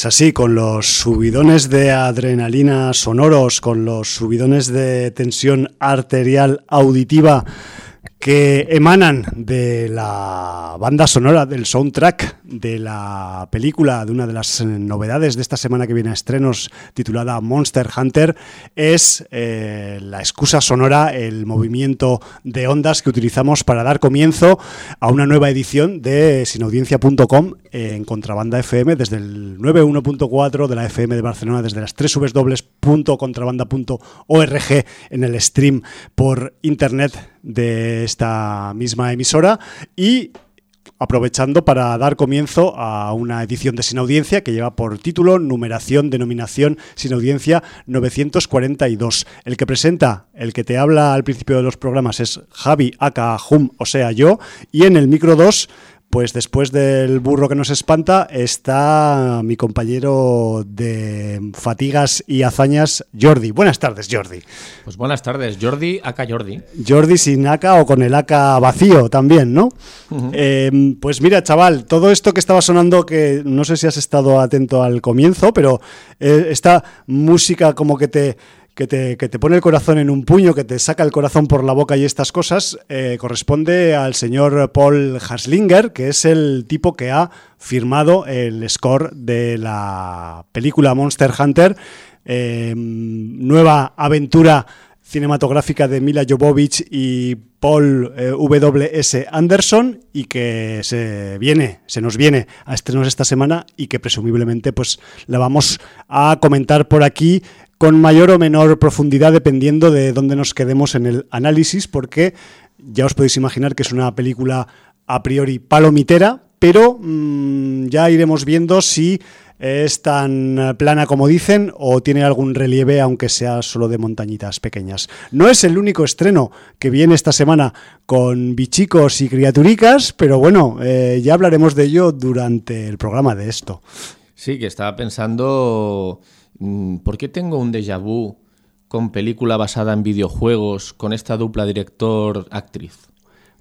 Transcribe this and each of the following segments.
Pues así, con los subidones de adrenalina sonoros, con los subidones de tensión arterial auditiva que emanan de la banda sonora, del soundtrack de la película, de una de las novedades de esta semana que viene a estrenos, titulada Monster Hunter, es eh, la excusa sonora, el movimiento de ondas que utilizamos para dar comienzo a una nueva edición de sinaudiencia.com en Contrabanda FM, desde el 91.4 de la FM de Barcelona, desde las tres www.contrabanda.org en el stream por internet de esta misma emisora. Y aprovechando para dar comienzo a una edición de Sin Audiencia que lleva por título, numeración, denominación Sin Audiencia 942. El que presenta, el que te habla al principio de los programas es Javi Aka Hum, o sea yo, y en el micro 2 pues después del burro que nos espanta está mi compañero de fatigas y hazañas, Jordi. Buenas tardes, Jordi. Pues buenas tardes, Jordi, acá Jordi. Jordi sin acá o con el acá vacío también, ¿no? Em, pues mira, chaval, todo esto que estaba sonando, que no sé si has estado atento al comienzo, pero eh, esta música como que te que te, pone el corazón en un puño, que te saca el corazón por la boca y estas cosas, eh, corresponde al señor Paul Haslinger, que es el tipo que ha firmado el score de la película Monster Hunter, eh, nueva aventura cinematográfica de Mila Jovovich y Paul eh, W.S. Anderson y que se viene, se nos viene a estrenos esta semana y que presumiblemente pues la vamos a comentar por aquí con mayor o menor profundidad dependiendo de dónde nos quedemos en el análisis, porque ya os podéis imaginar que es una película a priori palomitera, pero mm, ya iremos viendo si es tan plana como dicen o tiene algún relieve aunque sea solo de montañitas pequeñas. No es el único estreno que viene esta semana con bichicos y criaturicas, pero bueno, eh, ya hablaremos de ello durante el programa de esto. Sí, que estaba pensando Mm, ¿por qué tengo un déjà vu con película basada en videojuegos con esta dupla director-actriz?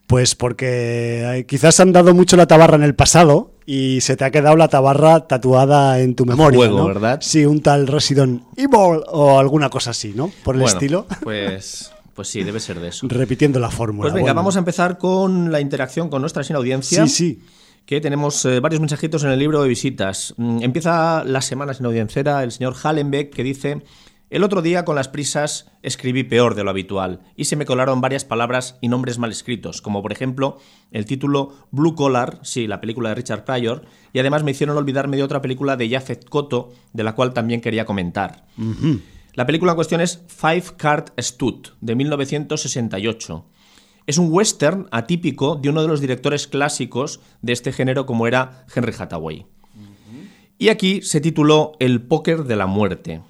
Pues porque eh, quizás han dado mucho la tabarra en el pasado y se te ha quedado la tabarra tatuada en tu memoria. Juego, ¿verdad? Sí, un tal Resident Evil o alguna cosa así, ¿no? Por el estilo. Pues, pues sí, debe ser de eso. Repitiendo la fórmula. Pues venga, vamos a empezar con la interacción con nuestra sin audiencia. Sí, sí que tenemos eh, varios mensajitos en el libro de visitas. Mm, empieza la semana sin audiencera el señor Hallenbeck que dice... El otro día con las prisas escribí peor de lo habitual y se me colaron varias palabras y nombres mal escritos, como por ejemplo el título Blue Collar, sí, la película de Richard Pryor, y además me hicieron olvidarme de otra película de Jafet Koto, de la cual también quería comentar. La película en cuestión es Five Card Stud, de 1968. Es un western atípico de uno de los directores clásicos de este género como era Henry Hathaway. Y aquí se tituló El póker de la muerte.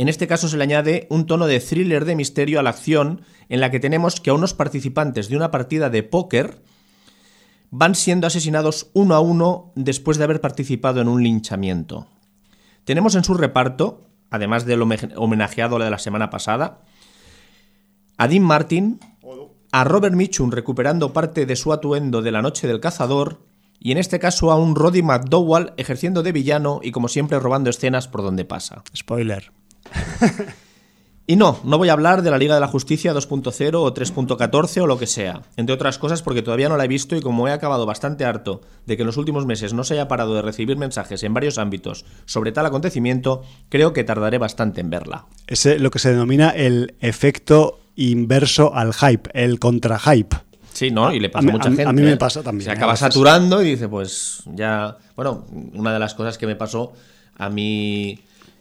En este caso se le añade un tono de thriller de misterio a la acción en la que tenemos que a unos participantes de una partida de póker van siendo asesinados uno a uno después de haber participado en un linchamiento. Tenemos en su reparto, además del homenajeado de la semana pasada, a Dean Martin, a Robert Mitchum recuperando parte de su atuendo de la noche del cazador, y en este caso a un Roddy McDowell ejerciendo de villano y como siempre robando escenas por donde pasa. Spoiler. Y no, no voy a hablar de la Liga de la Justicia 2.0 o 3.14 o lo que sea, entre otras cosas porque todavía no la he visto y como he acabado bastante harto de que en los últimos meses no se haya parado de recibir mensajes en varios ámbitos sobre tal acontecimiento, creo que tardaré bastante en verla. Es lo que se denomina el efecto inverso al hype, el contra-hype. Sí, ¿no? Y le pasa a, mucha gente. A mí me ¿eh? pasa también. Se acaba saturando y dice, pues ya. Bueno, una de las cosas que me pasó a mí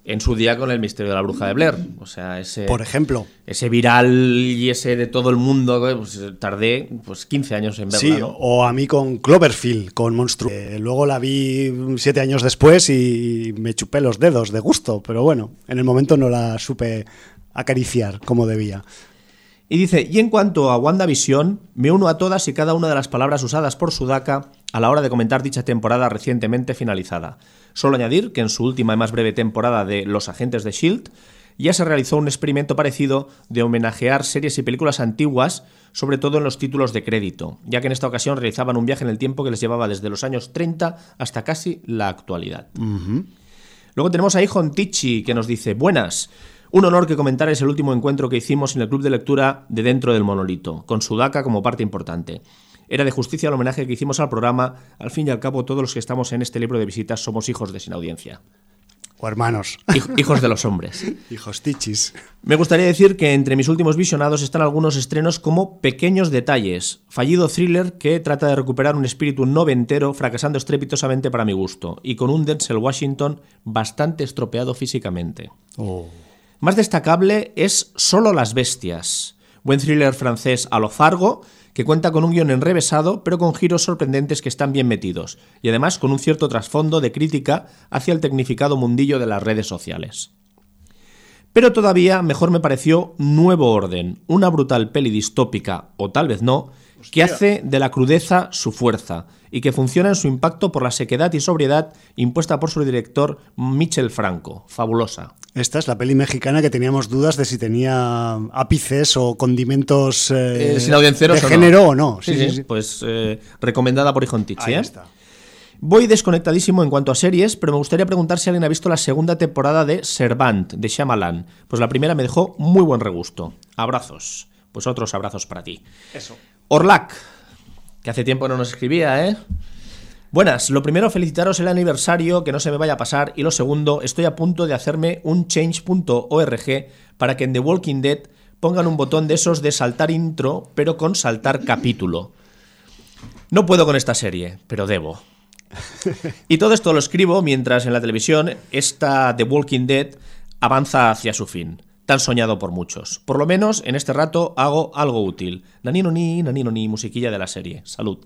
en su día con el misterio de la bruja de Blair. O sea, ese. Por ejemplo. Ese viral y ese de todo el mundo, pues, tardé pues 15 años en verla. Sí, o a mí con Cloverfield, con Monstruo. luego la vi siete años después y me chupé los dedos de gusto, pero bueno, en el momento no la supe acariciar como debía. Y dice, y en cuanto a WandaVision, me uno a todas y cada una de las palabras usadas por Sudaka a la hora de comentar dicha temporada recientemente finalizada. Solo añadir que en su última y más breve temporada de Los Agentes de Shield, ya se realizó un experimento parecido de homenajear series y películas antiguas, sobre todo en los títulos de crédito, ya que en esta ocasión realizaban un viaje en el tiempo que les llevaba desde los años 30 hasta casi la actualidad. Luego tenemos a Ijon Tichi, que nos dice, buenas. Un honor que comentarais el último encuentro que hicimos en el club de lectura de Dentro del Monolito, con Sudaka como parte importante. Era de justicia el homenaje que hicimos al programa. Al fin y al cabo, todos los que estamos en este libro de visitas somos hijos de sin audiencia. O hermanos. hijos de los hombres. hijos tichis. Me gustaría decir que entre mis últimos visionados están algunos estrenos como Pequeños Detalles, fallido thriller que trata de recuperar un espíritu noventero fracasando estrepitosamente para mi gusto, y con un Denzel Washington bastante estropeado físicamente. Oh. Más destacable es Solo las Bestias, buen thriller francés a lo Fargo, que cuenta con un guion enrevesado, pero con giros sorprendentes que están bien metidos, y además con un cierto trasfondo de crítica hacia el tecnificado mundillo de las redes sociales. Pero todavía mejor me pareció Nuevo Orden, una brutal peli distópica, o tal vez no, que hace de la crudeza su fuerza y que funciona en su impacto por la sequedad y sobriedad impuesta por su director Michel Franco. Fabulosa. Esta es la peli mexicana que teníamos dudas de si tenía ápices o condimentos eh, eh, de género o no. Sí, sí, Pues eh, recomendada por Ijontichi. Ahí está. Voy desconectadísimo en cuanto a series, pero me gustaría preguntar si alguien ha visto la segunda temporada de Servant, de Shyamalan. Pues la primera me dejó muy buen regusto. Abrazos. Pues otros abrazos para ti. Eso. Orlac, que hace tiempo no nos escribía, ¿eh? Buenas, lo primero felicitaros el aniversario, que no se me vaya a pasar, y lo segundo, estoy a punto de hacerme un change.org para que en The Walking Dead pongan un botón de esos de saltar intro, pero con saltar capítulo. No puedo con esta serie, pero debo. Y todo esto lo escribo mientras en la televisión esta The Walking Dead avanza hacia su fin tan soñado por muchos. Por lo menos en este rato hago algo útil. Nanino ni, nanino ni, musiquilla de la serie. Salud.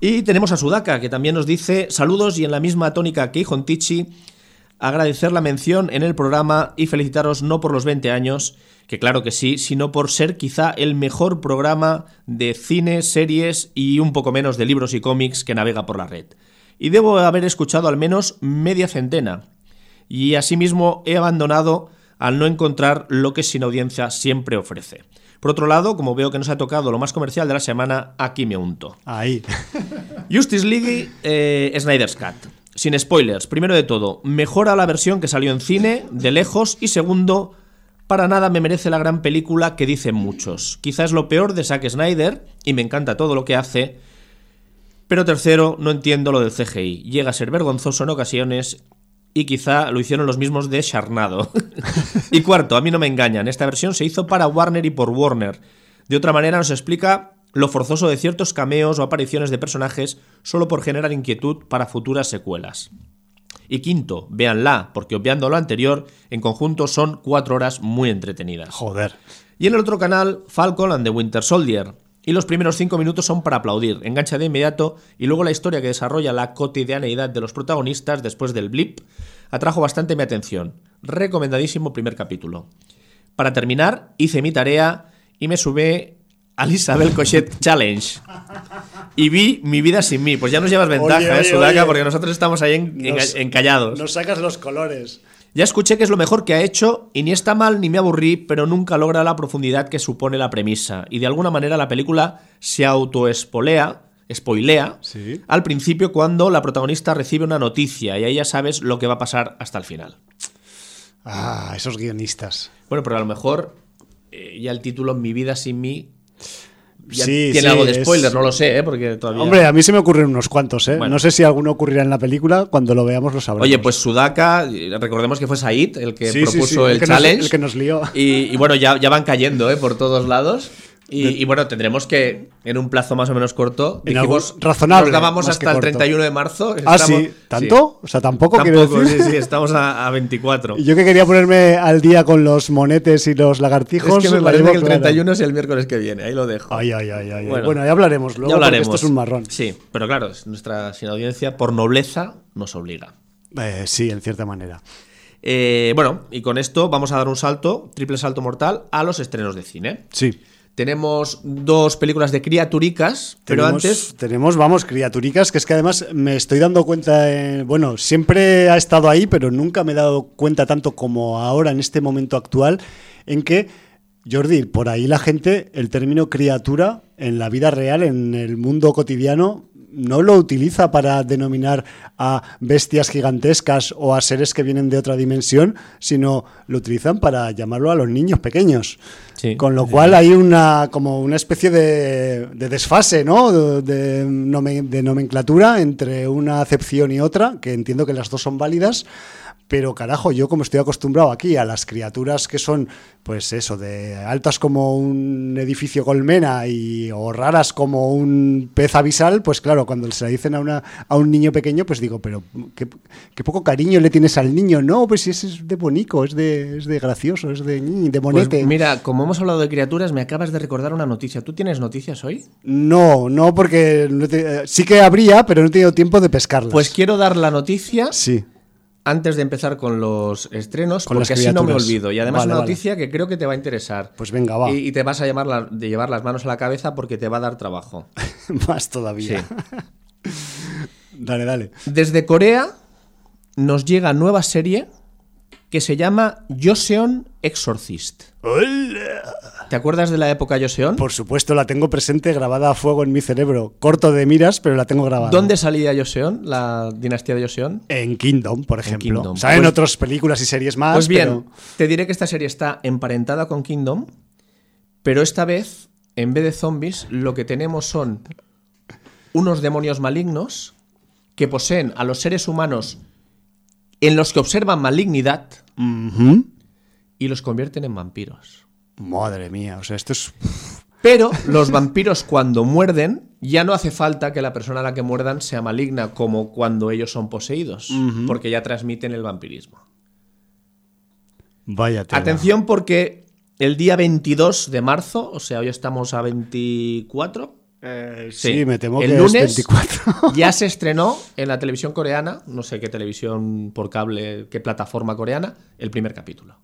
Y tenemos a Sudaka, que también nos dice saludos y en la misma tónica que Tichi, agradecer la mención en el programa y felicitaros no por los 20 años, que claro que sí, sino por ser quizá el mejor programa de cine, series y un poco menos de libros y cómics que navega por la red. Y debo haber escuchado al menos media centena. Y asimismo he abandonado al no encontrar lo que Sin Audiencia siempre ofrece. Por otro lado, como veo que nos ha tocado lo más comercial de la semana, aquí me unto. Ahí. Justice League eh, Snyder's Cut. Sin spoilers, primero de todo, mejora la versión que salió en cine, de lejos, y segundo, para nada me merece la gran película que dicen muchos. Quizás lo peor de Zack Snyder, y me encanta todo lo que hace, pero tercero, no entiendo lo del CGI. Llega a ser vergonzoso en ocasiones y quizá lo hicieron los mismos de Charnado. y cuarto, a mí no me engañan, esta versión se hizo para Warner y por Warner. De otra manera nos explica lo forzoso de ciertos cameos o apariciones de personajes solo por generar inquietud para futuras secuelas. Y quinto, véanla, porque obviando lo anterior, en conjunto son cuatro horas muy entretenidas. Joder. Y en el otro canal, Falcon and the Winter Soldier, y los primeros cinco minutos son para aplaudir, engancha de inmediato y luego la historia que desarrolla la cotidianeidad de los protagonistas después del blip atrajo bastante mi atención. Recomendadísimo primer capítulo. Para terminar, hice mi tarea y me subí al Isabel Cochet Challenge. Y vi mi vida sin mí. Pues ya nos llevas ventaja, ¿eh, Sudaca? Porque nosotros estamos ahí encallados. Nos sacas los colores. Ya escuché que es lo mejor que ha hecho y ni está mal ni me aburrí, pero nunca logra la profundidad que supone la premisa. Y de alguna manera la película se autoespolea, spoilea, al principio cuando la protagonista recibe una noticia y ahí ya sabes lo que va a pasar hasta el final. Ah, esos guionistas. Bueno, pero a lo mejor eh, ya el título Mi vida sin mí tiene algo de spoiler, no lo sé, ¿eh? porque todavía... Hombre, a mí se me ocurren unos cuantos, ¿eh? No sé si alguno ocurrirá en la película, cuando lo veamos lo sabremos. Oye, pues Sudaka, recordemos que fue Said el que propuso el, challenge. el que nos lió. Y, bueno, ya, ya van cayendo, ¿eh? Por todos lados. Y, bueno, tendremos que, en un plazo más o menos corto, dijimos, razonable. Nos dábamos hasta el 31 de marzo. ah, sí, ¿tanto? O sea, tampoco, tampoco decir. Sí, sí, estamos a, 24. Y yo que quería ponerme al día con los monetes y los lagartijos. Es que me parece que el 31 es el miércoles que viene, ahí lo dejo. Ay, ay, ay, ay. Bueno, ya hablaremos luego, ya hablaremos. esto es un marrón. Sí, pero claro, nuestra sin audiencia, por nobleza, nos obliga. Eh, sí, en cierta manera. Eh, bueno, y con esto vamos a dar un salto, triple salto mortal, a los estrenos de cine. Sí. Tenemos dos películas de criaturicas, pero Tenemos- antes Tenemos, vamos, criaturicas, que es que además me estoy dando cuenta, eh, bueno, siempre ha estado ahí, pero nunca me he dado cuenta tanto como ahora, en este momento actual, en que, Jordi, por ahí la gente, el término criatura, en la vida real, en el mundo cotidiano, no lo utiliza para denominar a bestias gigantescas o a seres que vienen de otra dimensión, sino lo utilizan para llamarlo a los niños pequeños. Sí. Con lo cual hay una como una especie de, de desfase, ¿no? De nomenclatura entre una acepción y otra, que entiendo que las dos son válidas. Pero carajo, yo como estoy acostumbrado aquí a las criaturas que son, pues eso, de altas como un edificio colmena y o raras como un pez abisal, pues claro, cuando se la dicen a, una, a un niño pequeño, pues digo, pero qué, qué poco cariño le tienes al niño. No, pues si ese es de bonico, es de, es de gracioso, es de, de Pues monete. mira, como hemos hablado de criaturas, me acabas de recordar una noticia. ¿Tú tienes noticias hoy? No, no, porque no te- sí que habría, pero no he tenido tiempo de pescarlas. Pues quiero dar la noticia sí. Antes de empezar con los estrenos, Con porque así no me olvido. Y además Vale, una vale. noticia que creo que te va a interesar. Pues venga, va. Y, y te vas a llamar la- de llevar las manos a la cabeza porque te va a dar trabajo. Más todavía. dale, dale. Desde Corea nos llega nueva serie que se llama Joseon Exorcist. ¿Te acuerdas de la época Joseon? Por supuesto, la tengo presente, grabada a fuego en mi cerebro. Corto de miras, pero la tengo grabada. ¿Dónde salía Joseon, la dinastía de Joseon? En Kingdom, por ejemplo. Kingdom. Saben Pues- otras películas y series más. Pues bien, pero- te diré que esta serie está emparentada con Kingdom, pero esta vez, en vez de zombies, lo que tenemos son unos demonios malignos que poseen a los seres humanos en los que observan malignidad y los convierten en vampiros. Madre mía, o sea, esto es. Pero los vampiros cuando muerden, ya no hace falta que la persona a la que muerdan sea maligna como cuando ellos son poseídos, porque ya transmiten el vampirismo. Vaya tela. Atención porque el día 22 de marzo, o sea, hoy estamos a 24. Eh, sí, me temo el que lunes es 24. ya se estrenó en la televisión coreana, no sé qué televisión por cable, qué plataforma coreana, el primer capítulo.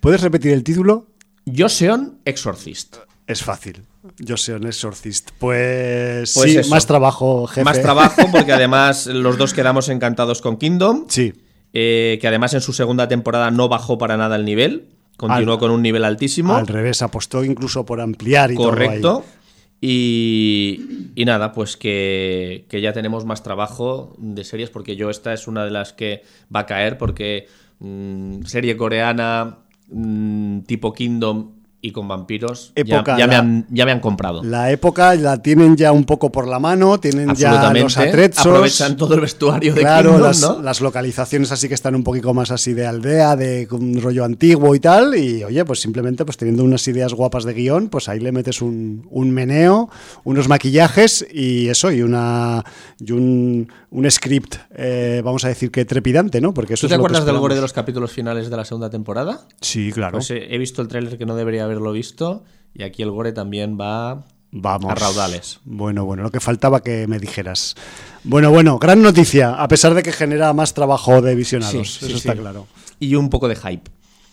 ¿Puedes repetir el título? Joseon Exorcist. Es fácil. Un exorcist. Pues, Pues sí, eso. más trabajo, jefe. Más trabajo porque además los dos quedamos encantados con Kingdom, Sí. eh, que además en su segunda temporada no bajó para nada el nivel, continuó Al- con un nivel altísimo. Al revés, apostó incluso por ampliar y todo Correcto. ahí. Y, y nada, pues que, que ya tenemos más trabajo de series, porque yo esta es una de las que va a caer, porque mm, serie coreana tipo Kingdom y con vampiros ya- Época, ya, me la- han, ya me han comprado. La época la tienen ya un poco por la mano, tienen ya los atrechos. Aprovechan todo el vestuario de Claro, Kingdom, las, ¿no? las localizaciones así que están un poquito más así de aldea, de un rollo antiguo y tal. Y oye, pues simplemente pues teniendo unas ideas guapas de guion, pues ahí le metes un, un meneo, unos maquillajes y eso, y una y un, un script, eh, vamos a decir que trepidante, ¿no? Porque eso ¿Tú es te lo que acuerdas del gore de los capítulos finales de la segunda temporada? Sí, claro. Pues eh, he visto el tráiler que no debería haberlo visto y aquí el gore también va Vamos. a raudales. Bueno, bueno, lo que faltaba que me dijeras. Bueno, bueno, gran noticia, a pesar de que genera más trabajo de visionados, Sí, eso sí, está sí. claro. Y un poco de hype.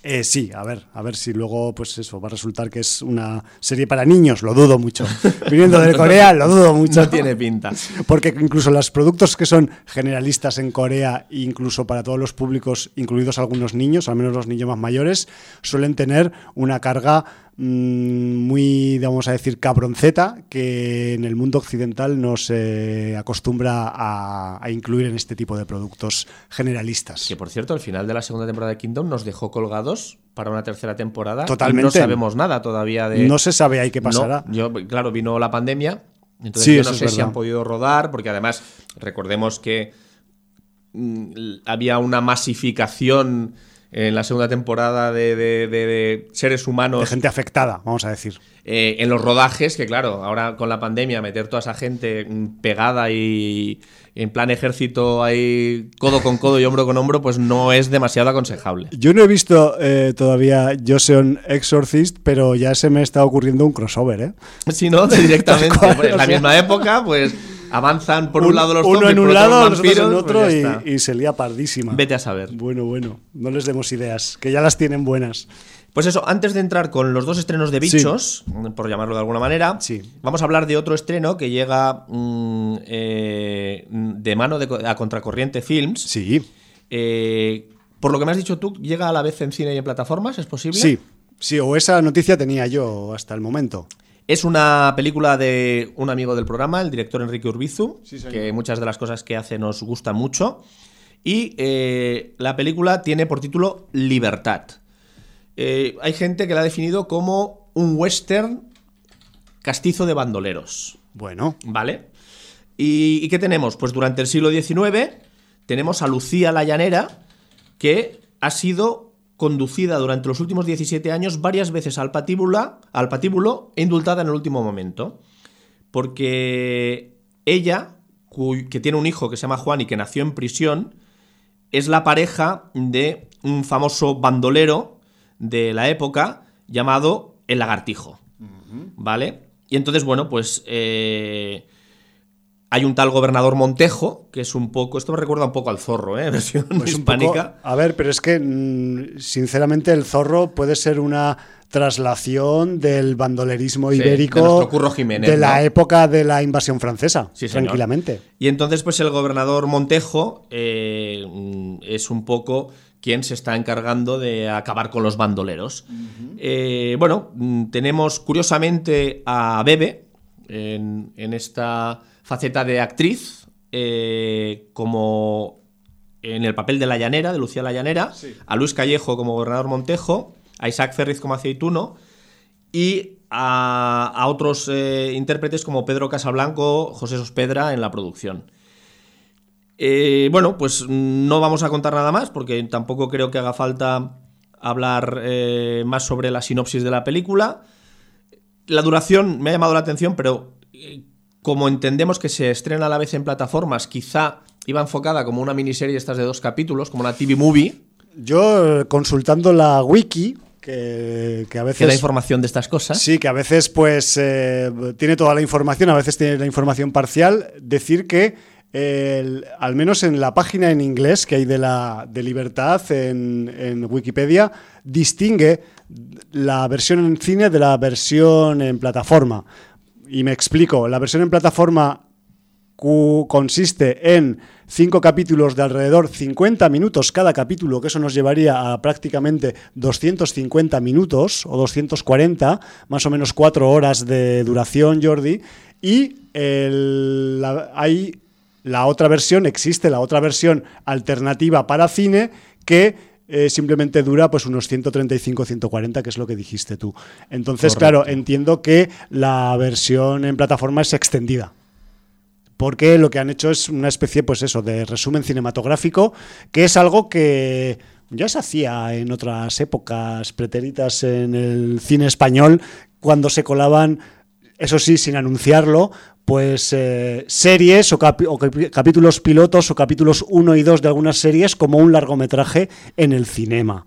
Eh, sí, a ver, a ver si luego, pues eso, va a resultar que es una serie para niños, lo dudo mucho. Viniendo de Corea, lo dudo mucho. No tiene pinta. Porque incluso los productos que son generalistas en Corea, incluso para todos los públicos, incluidos algunos niños, al menos los niños más mayores, suelen tener una carga muy, vamos a decir, cabronceta, que en el mundo occidental no se acostumbra a, a incluir en este tipo de productos generalistas. Que por cierto, al final de la segunda temporada de Kingdom nos dejó colgados para una tercera temporada. Totalmente. no sabemos nada todavía de. No se sabe ahí qué pasará. No, yo, claro, vino la pandemia. Entonces Sí, yo no sé si han podido rodar, porque además recordemos que mm, había una masificación en la segunda temporada de, de- de- de seres humanos de gente afectada, vamos a decir. eh, en los rodajes, que claro, ahora con la pandemia meter toda esa gente pegada y en plan ejército ahí codo con codo y hombro con hombro, pues no es demasiado aconsejable. Yo no he visto eh, todavía Joseon Exorcist, pero ya se me está ocurriendo un crossover, ¿eh? Si no, directamente, pues, en la misma época, pues avanzan por un, lado los uno zombies, en por un otro lado, los vampiros, en otro pues y- y, se lía pardísima. Vete a saber. Bueno, bueno, no les demos ideas, que ya las tienen buenas. Pues eso, antes de entrar con los dos estrenos de bichos, por llamarlo de alguna manera, vamos a hablar de otro estreno que llega mm, eh, de mano de, a Contracorriente Films. Sí. Eh, por lo que me has dicho tú, ¿llega a la vez en cine y en plataformas? ¿Es posible? Sí, sí, o esa noticia tenía yo hasta el momento. Es una película de un amigo del programa, el director Enrique Urbizu, que muchas de las cosas que hace nos gustan mucho. Y eh, la película tiene por título Libertad. Eh, hay gente que la ha definido como un western castizo de bandoleros. Bueno. ¿Vale? ¿Y, qué tenemos? Pues durante el siglo XIX tenemos a Lucía la Llanera, que ha sido conducida durante los últimos 17 años varias veces al patíbulo, al patíbulo e indultada en el último momento. Porque ella, que tiene un hijo que se llama Juan y que nació en prisión, es la pareja de un famoso bandolero de la época llamado El Lagartijo. ¿Vale? Y entonces, bueno, pues eh, hay un tal gobernador Montejo, que es un poco. Esto me recuerda un poco al zorro, ¿eh? Versión pues hispánica. a ver, pero es que, mm, sinceramente, el zorro puede ser una traslación del bandolerismo ibérico de, la época de la invasión francesa, tranquilamente. Y entonces, pues el gobernador Montejo eh, es un poco quien se está encargando de acabar con los bandoleros. Eh, bueno, mm, tenemos curiosamente a Bebe en, esta faceta de actriz, eh, como en el papel de la llanera, de Lucía la llanera, a Luis Callejo como gobernador Montejo, a Isaac Ferriz como aceituno y a, otros eh, intérpretes como Pedro Casablanco, José Sospedra en la producción. Eh, bueno, pues no vamos a contar nada más porque tampoco creo que haga falta hablar eh, más sobre la sinopsis de la película. La duración me ha llamado la atención, pero como entendemos que se estrena a la vez en plataformas, quizá iba enfocada como una miniserie estas de dos capítulos, como una TV movie. Yo, consultando la wiki, que, a veces... Que da información de estas cosas. Sí, que a veces pues tiene toda la información, a veces tiene la información parcial. Decir que al menos en la página en inglés que hay de la de Libertad en, Wikipedia, distingue la versión en cine de la versión en plataforma. Y me explico, la versión en plataforma consiste en cinco capítulos de alrededor 50 minutos cada capítulo, que eso nos llevaría a prácticamente 250 minutos o 240, más o menos cuatro horas de duración, Jordi. Y hay la otra versión, existe la otra versión alternativa para cine que eh, simplemente dura pues unos 135-140, que es lo que dijiste tú. Entonces, claro, entiendo que la versión en plataforma es extendida. Porque lo que han hecho es una especie, pues eso, de resumen cinematográfico, que es algo que ya se hacía en otras épocas pretéritas en el cine español, cuando se colaban, eso sí, sin anunciarlo, pues eh, series o, capítulos pilotos o capítulos 1 y 2 de algunas series como un largometraje en el cinema.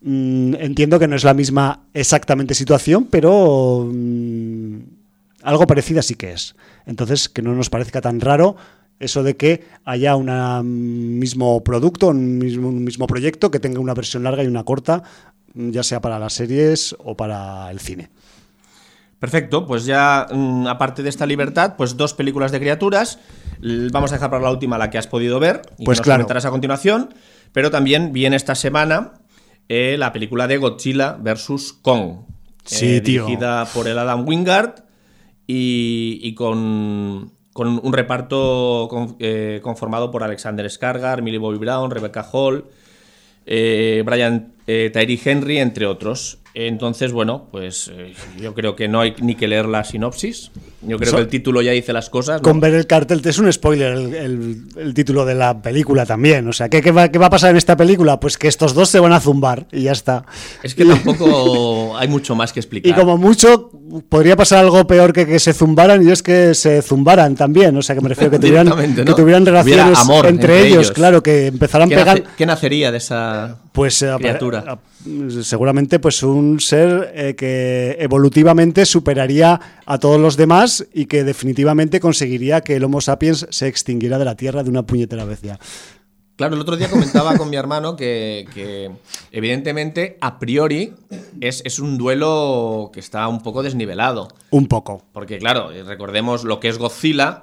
Mm, entiendo que no es la misma exactamente situación, pero mm, algo parecida sí que es. Entonces, que no nos parezca tan raro eso de que haya un mismo producto, un mismo, un mismo proyecto que tenga una versión larga y una corta, ya sea para las series o para el cine. Perfecto, pues ya mm, aparte de esta libertad, pues dos películas de criaturas. Vamos a dejar para la última la que has podido ver y pues nos claro. comentarás a continuación. Pero también viene esta semana eh, la película de Godzilla vs. Kong. Sí, eh, dirigida por el Adam Wingard y, con, un reparto eh, conformado por Alexander Skargar, Millie Bobby Brown, Rebecca Hall, Brian Tyree Henry, entre otros. Entonces, bueno, pues eh, yo creo que no hay ni que leer la sinopsis. Yo creo que el título ya dice las cosas. Con ver el cartel es un spoiler el, título de la película también. O sea, ¿qué, va, a pasar en esta película? Pues que estos dos se van a zumbar y ya está. Es que tampoco hay mucho más que explicar. Y como mucho, podría pasar algo peor que que se zumbaran y es que se zumbaran también. O sea, que me refiero que tuvieran, que tuvieran relaciones entre, ellos, claro, que empezaran pegar. ¿Qué nacería de esa pues, eh, criatura? Seguramente pues un ser eh, que evolutivamente superaría a todos los demás y que definitivamente conseguiría que el Homo sapiens se extinguiera de la Tierra de una puñetera vez ya. Claro, el otro día comentaba con mi hermano que, evidentemente, a priori, es, es, un duelo que está un poco desnivelado. Un poco. Porque, claro, recordemos lo que es Godzilla,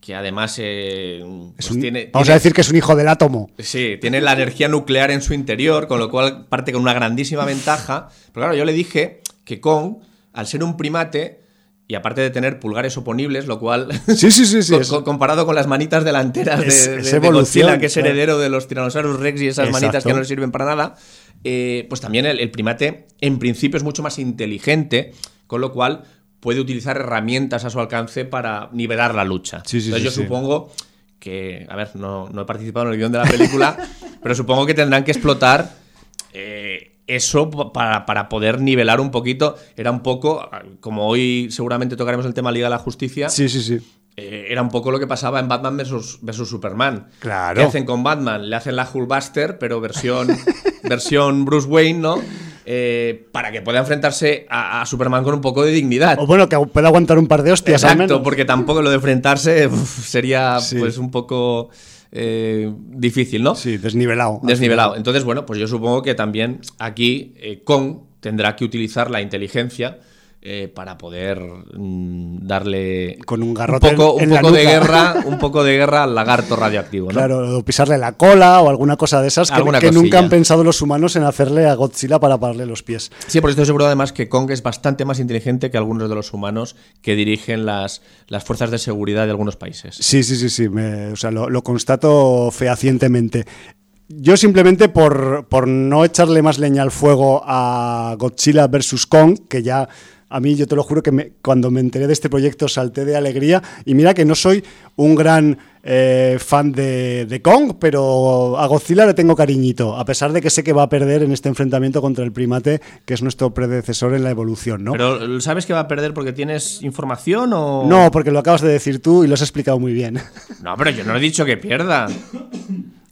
que además eh, pues tiene, Vamos a decir que es un hijo del átomo. Sí, tiene la energía nuclear en su interior, con lo cual parte con una grandísima ventaja. Pero claro, yo le dije que Kong, al ser un primate, y aparte de tener pulgares oponibles, lo cual, sí, sí, sí, sí comparado con las manitas delanteras de, de, Godzilla, que es heredero de los Tyrannosaurus Rex y esas manitas que no le sirven para nada, eh, pues también el, primate en principio es mucho más inteligente, con lo cual puede utilizar herramientas a su alcance para nivelar la lucha. Entonces yo supongo que, a ver, no, no, he participado en el guion de la película, pero supongo que tendrán que explotar... Eh, eso para, poder nivelar un poquito, era un poco, como hoy seguramente tocaremos el tema Liga de la Justicia. Sí, sí, sí. Eh, era un poco lo que pasaba en Batman versus, versus Superman. Claro. ¿Qué hacen con Batman? Le hacen la Hulkbuster, pero versión, versión Bruce Wayne, ¿no? Eh, para que pueda enfrentarse a, Superman con un poco de dignidad. O bueno, que pueda aguantar un par de hostias Exacto, porque tampoco lo de enfrentarse sería pues un poco eh, difícil, ¿no? Sí, desnivelado. Desnivelado. Entonces, bueno, pues yo supongo que también aquí eh, Kong tendrá que utilizar la inteligencia eh, para poder mm, darle con un garrote un poco, un poco de guerra un poco de guerra al lagarto radioactivo ¿no? claro o pisarle la cola o alguna cosa de esas que, nunca han pensado los humanos en hacerle a Godzilla para pararle los pies sí por estoy seguro además que Kong es bastante más inteligente que algunos de los humanos que dirigen las, las fuerzas de seguridad de algunos países sí sí sí sí o sea, lo, lo constato fehacientemente yo simplemente por, por, no echarle más leña al fuego a Godzilla vs. Kong, que ya a mí yo te lo juro que cuando me enteré de este proyecto salté de alegría y mira que no soy un gran eh, fan de, Kong, pero a Godzilla le tengo cariñito, a pesar de que sé que va a perder en este enfrentamiento contra el primate, que es nuestro predecesor en la evolución, ¿no? Pero ¿sabes que va a perder porque tienes información o...? No, porque lo acabas de decir tú y lo has explicado muy bien. No, pero yo no he dicho que pierda.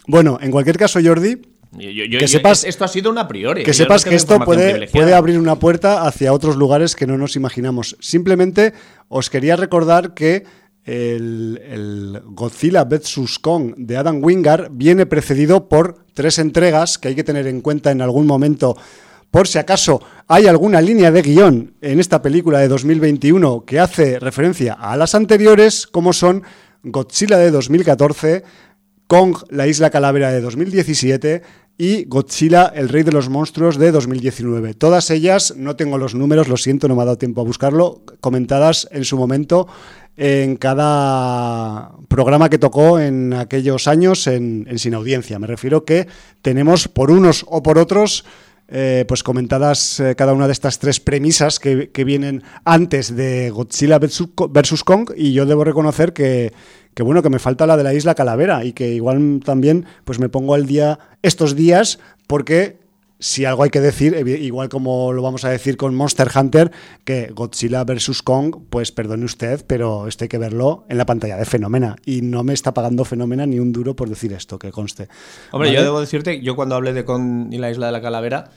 Bueno, en cualquier caso, Jordi, que sepas, esto ha sido una priori. Que sepas que esto puede, puede, abrir una puerta hacia otros lugares que no nos imaginamos. Simplemente os quería recordar que el, Godzilla vs. Kong de Adam Wingard viene precedido por tres entregas que hay que tener en cuenta en algún momento. Por si acaso hay alguna línea de guion en esta película de 2021 que hace referencia a las anteriores, como son Godzilla de 2014, Kong, la isla calavera de 2017, y Godzilla, el rey de los monstruos de 2019. Todas ellas, no tengo los números, lo siento, no me ha dado tiempo a buscarlo, comentadas en su momento en cada programa que tocó en aquellos años en, Sin Audiencia. Me refiero que tenemos por unos o por otros eh, pues comentadas eh, cada una de estas tres premisas que, vienen antes de Godzilla versus Kong y yo debo reconocer que que bueno, que me falta la de la isla Calavera y que igual también pues me pongo al día estos días porque si algo hay que decir, igual como lo vamos a decir con Monster Hunter, que Godzilla vs. Kong, pues perdone usted, pero esto hay que verlo en la pantalla de Fenómena. Y no me está pagando Fenómena ni un duro por decir esto, que conste. Hombre, yo debo decirte, yo cuando hablé de Kong y la isla de la Calavera,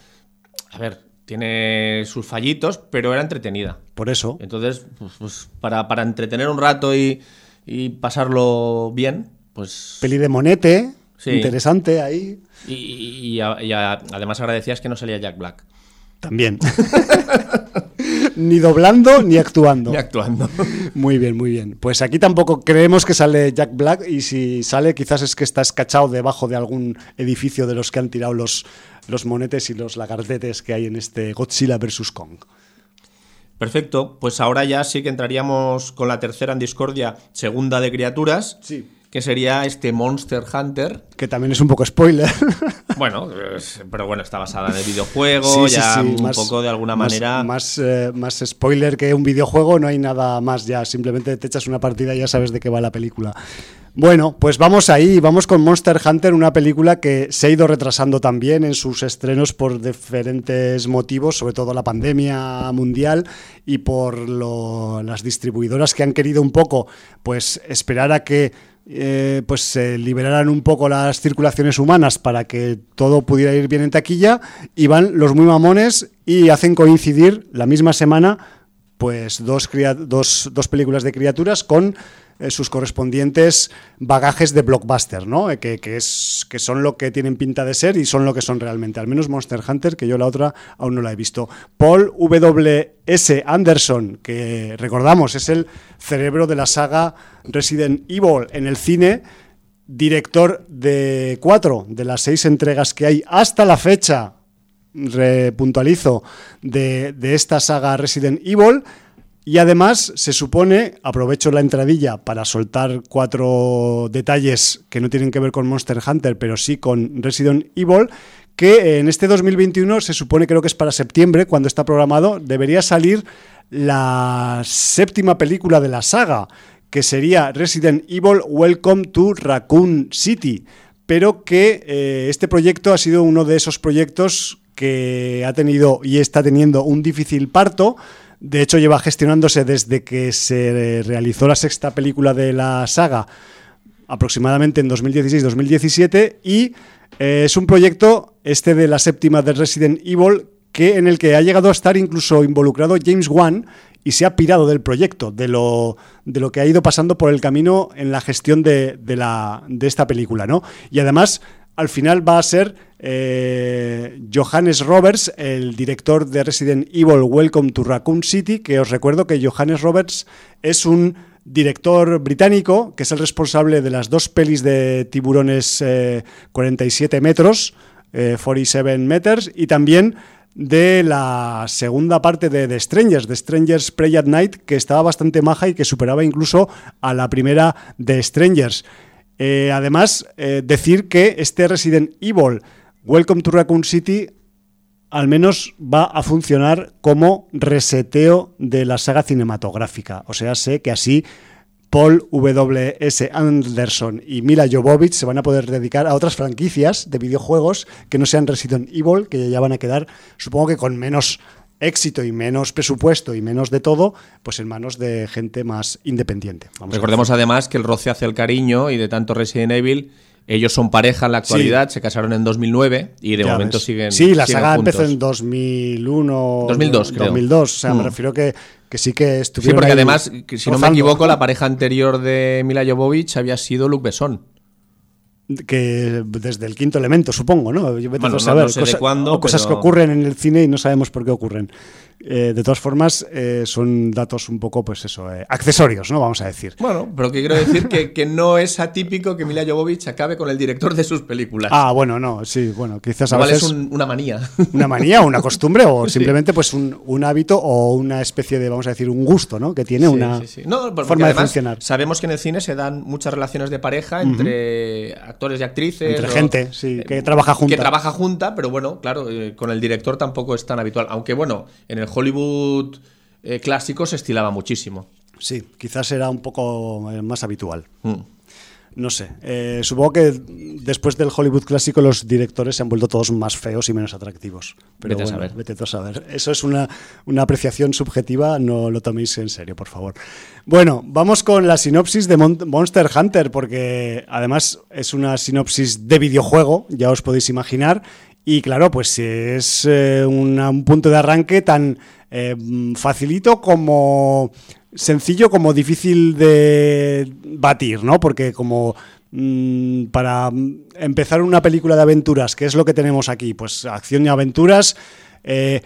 a ver, tiene sus fallitos, pero era entretenida. Por eso. Entonces, pues, pues para, para entretener un rato y y pasarlo bien, pues... Peli de monete, interesante ahí. Y, además agradecías que no salía Jack Black. También. ni doblando ni actuando. Ni actuando. Muy bien, muy bien. Pues aquí tampoco creemos que sale Jack Black y si sale quizás es que está escachado debajo de algún edificio de los que han tirado los, los monetes y los lagartetes que hay en este Godzilla vs. Kong. Perfecto, pues ahora ya sí que entraríamos con la tercera en discordia, segunda de criaturas. Sí. Que sería este Monster Hunter. Que también es un poco spoiler. Bueno, pero bueno, está basada en el videojuego, ya un poco de alguna manera. Más, eh, más spoiler que un videojuego, no hay nada más ya. Simplemente te echas una partida y ya sabes de qué va la película. Bueno, pues vamos ahí, vamos con Monster Hunter, una película que se ha ido retrasando también en sus estrenos por diferentes motivos, sobre todo la pandemia mundial y por las distribuidoras que han querido un poco pues esperar a que eh, pues se liberaran un poco las circulaciones humanas para que todo pudiera ir bien en taquilla y van los muy mamones y hacen coincidir la misma semana pues dos, dos, dos películas de criaturas con sus correspondientes bagajes de blockbuster, ¿no? Eh, que, es, que son lo que tienen pinta de ser y son lo que son realmente. Al menos Monster Hunter, que yo la otra aún no la he visto. Paul W.S. Anderson, que recordamos es el cerebro de la saga Resident Evil en el cine director de cuatro de las seis entregas que hay hasta la fecha, repuntualizo, de, de esta saga Resident Evil. Y además se supone, aprovecho la entradilla para soltar cuatro detalles que no tienen que ver con Monster Hunter, pero sí con Resident Evil, que en este 2021 se supone, creo que es para septiembre, cuando está programado, debería salir la séptima película de la saga, que sería Resident Evil Welcome to Raccoon City, pero que eh, este proyecto ha sido uno de esos proyectos que ha tenido y está teniendo un difícil parto, de hecho, lleva gestionándose desde que se realizó la sexta película de la saga, aproximadamente en 2016-2017, y eh, es un proyecto, este de la séptima de Resident Evil, que, en el que ha llegado a estar incluso involucrado James Wan y se ha pirado del proyecto, de lo, de lo que ha ido pasando por el camino en la gestión de, la, de esta película. ¿no? Y además al final va a ser eh, Johannes Roberts, el director de Resident Evil Welcome to Raccoon City, que os recuerdo que Johannes Roberts es un director británico, que es el responsable de las dos pelis de tiburones 47 eh, metros, 47 eh, meters, y también de la segunda parte de The Strangers, The Strangers Prey at Night, que estaba bastante maja y que superaba incluso a la primera de Strangers. Eh, además, eh, decir que este Resident Evil Welcome to Raccoon City al menos va a funcionar como reseteo de la saga cinematográfica. O sea, sé que así Paul W.S. Anderson y Mila Jovovich se van a poder dedicar a otras franquicias de videojuegos que no sean Resident Evil, que ya van a quedar, supongo que con menos éxito y menos presupuesto y menos de todo, pues en manos de gente más independiente. Recordemos además que el roce hace el cariño y de tanto Resident Evil ellos son pareja en la actualidad, se casaron en 2009 y de momento siguen Sí, la saga empezó en 2001... 2002, creo. 2002, o sea, me mm. refiero que, que sí que estuvieron Sí, porque además, si no me equivoco, la pareja anterior de Mila Jovovich había sido Luc Besson que desde el quinto elemento, supongo, ¿no? Yo bueno, no, sé de cuándo, o cosas que ocurren en el cine y no sabemos por qué ocurren. Eh, de todas formas, eh, son datos un poco, pues eso, eh, accesorios, ¿no? Vamos a decir. Bueno, pero que quiero decir que, que, no es atípico que Mila Jovovich acabe con el director de sus películas. Ah, bueno, no, sí, bueno, quizás a veces... es una manía. Una manía una costumbre o simplemente pues un, un, hábito o una especie de, vamos a decir, un gusto, ¿no? Que tiene una forma de funcionar. Sabemos que en el cine se dan muchas relaciones de pareja entre actores y actrices. Entre gente, sí, que trabaja junta. Que trabaja junta, pero bueno, claro, con el director tampoco es tan habitual. Aunque bueno, en el Hollywood eh, clásico se estilaba muchísimo. Sí, quizás era un poco eh, más habitual. Mm. No sé, eh, supongo que después del Hollywood clásico los directores se han vuelto todos más feos y menos atractivos. Pero vete a saber. Vete a saber. Eso es una, una, apreciación subjetiva, no lo toméis en serio, por favor. Bueno, vamos con la sinopsis de Monster Hunter, porque además es una sinopsis de videojuego, ya os podéis imaginar, y claro, pues es eh, un punto de arranque tan eh, facilito como sencillo como difícil de batir, ¿no? Porque como mm, para empezar una película de aventuras, ¿qué es lo que tenemos aquí? Pues acción y aventuras, eh,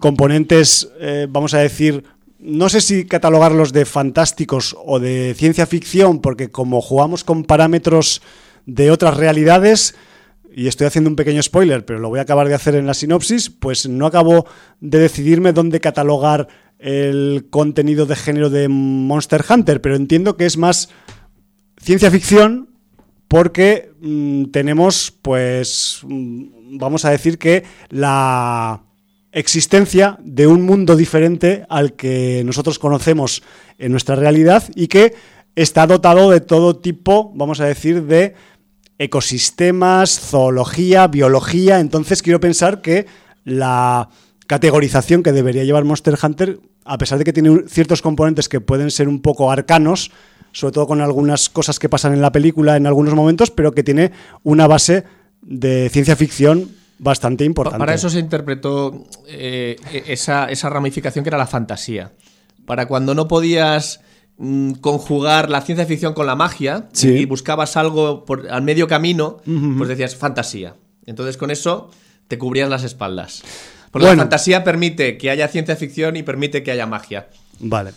componentes, vamos a decir, no sé si catalogarlos de fantásticos o de ciencia ficción, porque como jugamos con parámetros de otras realidades, y estoy haciendo un pequeño spoiler, pero lo voy a acabar de hacer en la sinopsis, pues no acabo de decidirme dónde catalogar el contenido de género de Monster Hunter, pero entiendo que es más ciencia ficción porque mm, tenemos, pues, mm, vamos a decir que la existencia de un mundo diferente al que nosotros conocemos en nuestra realidad y que está dotado de todo tipo, vamos a decir, de ecosistemas, zoología, biología. Entonces quiero pensar que la categorización que debería llevar Monster Hunter, a pesar de que tiene ciertos componentes que pueden ser un poco arcanos, sobre todo con algunas cosas que pasan en la película en algunos momentos, pero que tiene una base de ciencia ficción bastante importante. Para eso se interpretó eh, esa, esa ramificación que era la fantasía. Para cuando no podías conjugar la ciencia ficción con la magia y buscabas algo por, al medio camino, pues decías fantasía. Entonces con eso te cubrías las espaldas. Porque la fantasía permite que haya ciencia ficción y permite que haya magia. Vale.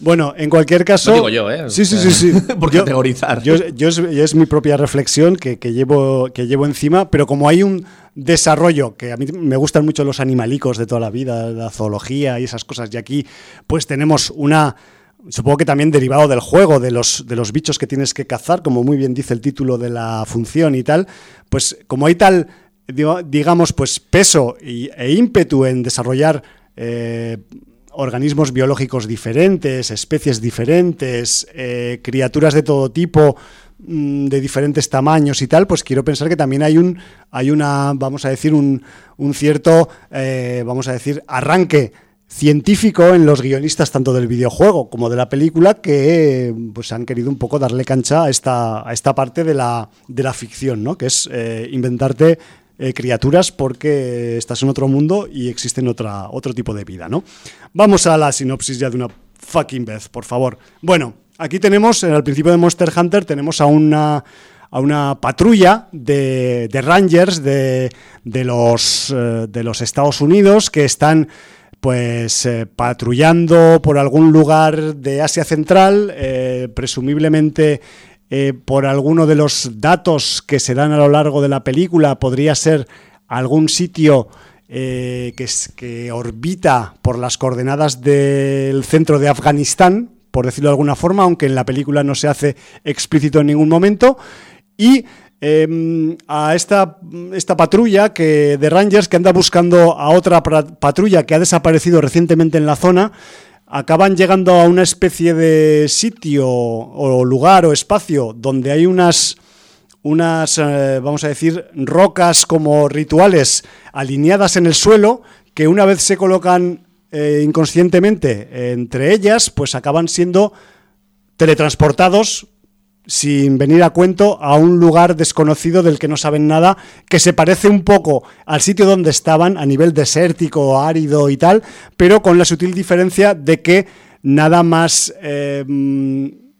Bueno, en cualquier caso. digo yo, ¿eh? Sí, sí, sí. sí. por categorizar. Yo, es, mi propia reflexión que, llevo, que llevo encima, pero como hay un desarrollo, que a mí me gustan mucho los animalicos de toda la vida, la zoología y esas cosas, y aquí pues tenemos una. Supongo que también derivado del juego, de los, de los bichos que tienes que cazar, como muy bien dice el título de la función y tal, pues como hay tal digamos, pues peso e ímpetu en desarrollar eh, organismos biológicos diferentes, especies diferentes, eh, criaturas de todo tipo, mm, de diferentes tamaños y tal, pues quiero pensar que también hay un, hay una, vamos a decir, un, un cierto, eh, vamos a decir, arranque científico en los guionistas tanto del videojuego como de la película que pues han querido un poco darle cancha a esta, a esta parte de la, de la ficción, ¿no? que es inventarte eh, criaturas porque estás en otro mundo y existen otra, otro tipo de vida, ¿no? Vamos a la sinopsis ya de una fucking vez, por favor. Bueno, aquí tenemos, al principio de Monster Hunter, tenemos a una a una patrulla de, Rangers de, de, los, eh, de los Estados Unidos que están pues eh, patrullando por algún lugar de Asia Central, presumiblemente eh, por alguno de los datos que se dan a lo largo de la película, podría ser algún sitio eh, que, que orbita por las coordenadas del centro de Afganistán, por decirlo de alguna forma, aunque en la película no se hace explícito en ningún momento. Y em, a esta, esta patrulla que, de Rangers que anda buscando a otra patrulla que ha desaparecido recientemente en la zona, acaban llegando a una especie de sitio o lugar o espacio donde hay unas, unas eh, vamos a decir, rocas como rituales alineadas en el suelo que una vez se colocan eh, inconscientemente entre ellas, pues acaban siendo teletransportados sin venir a cuento, a un lugar desconocido del que no saben nada, que se parece un poco al sitio donde estaban, a nivel desértico, árido y tal, pero con la sutil diferencia de que nada más eh,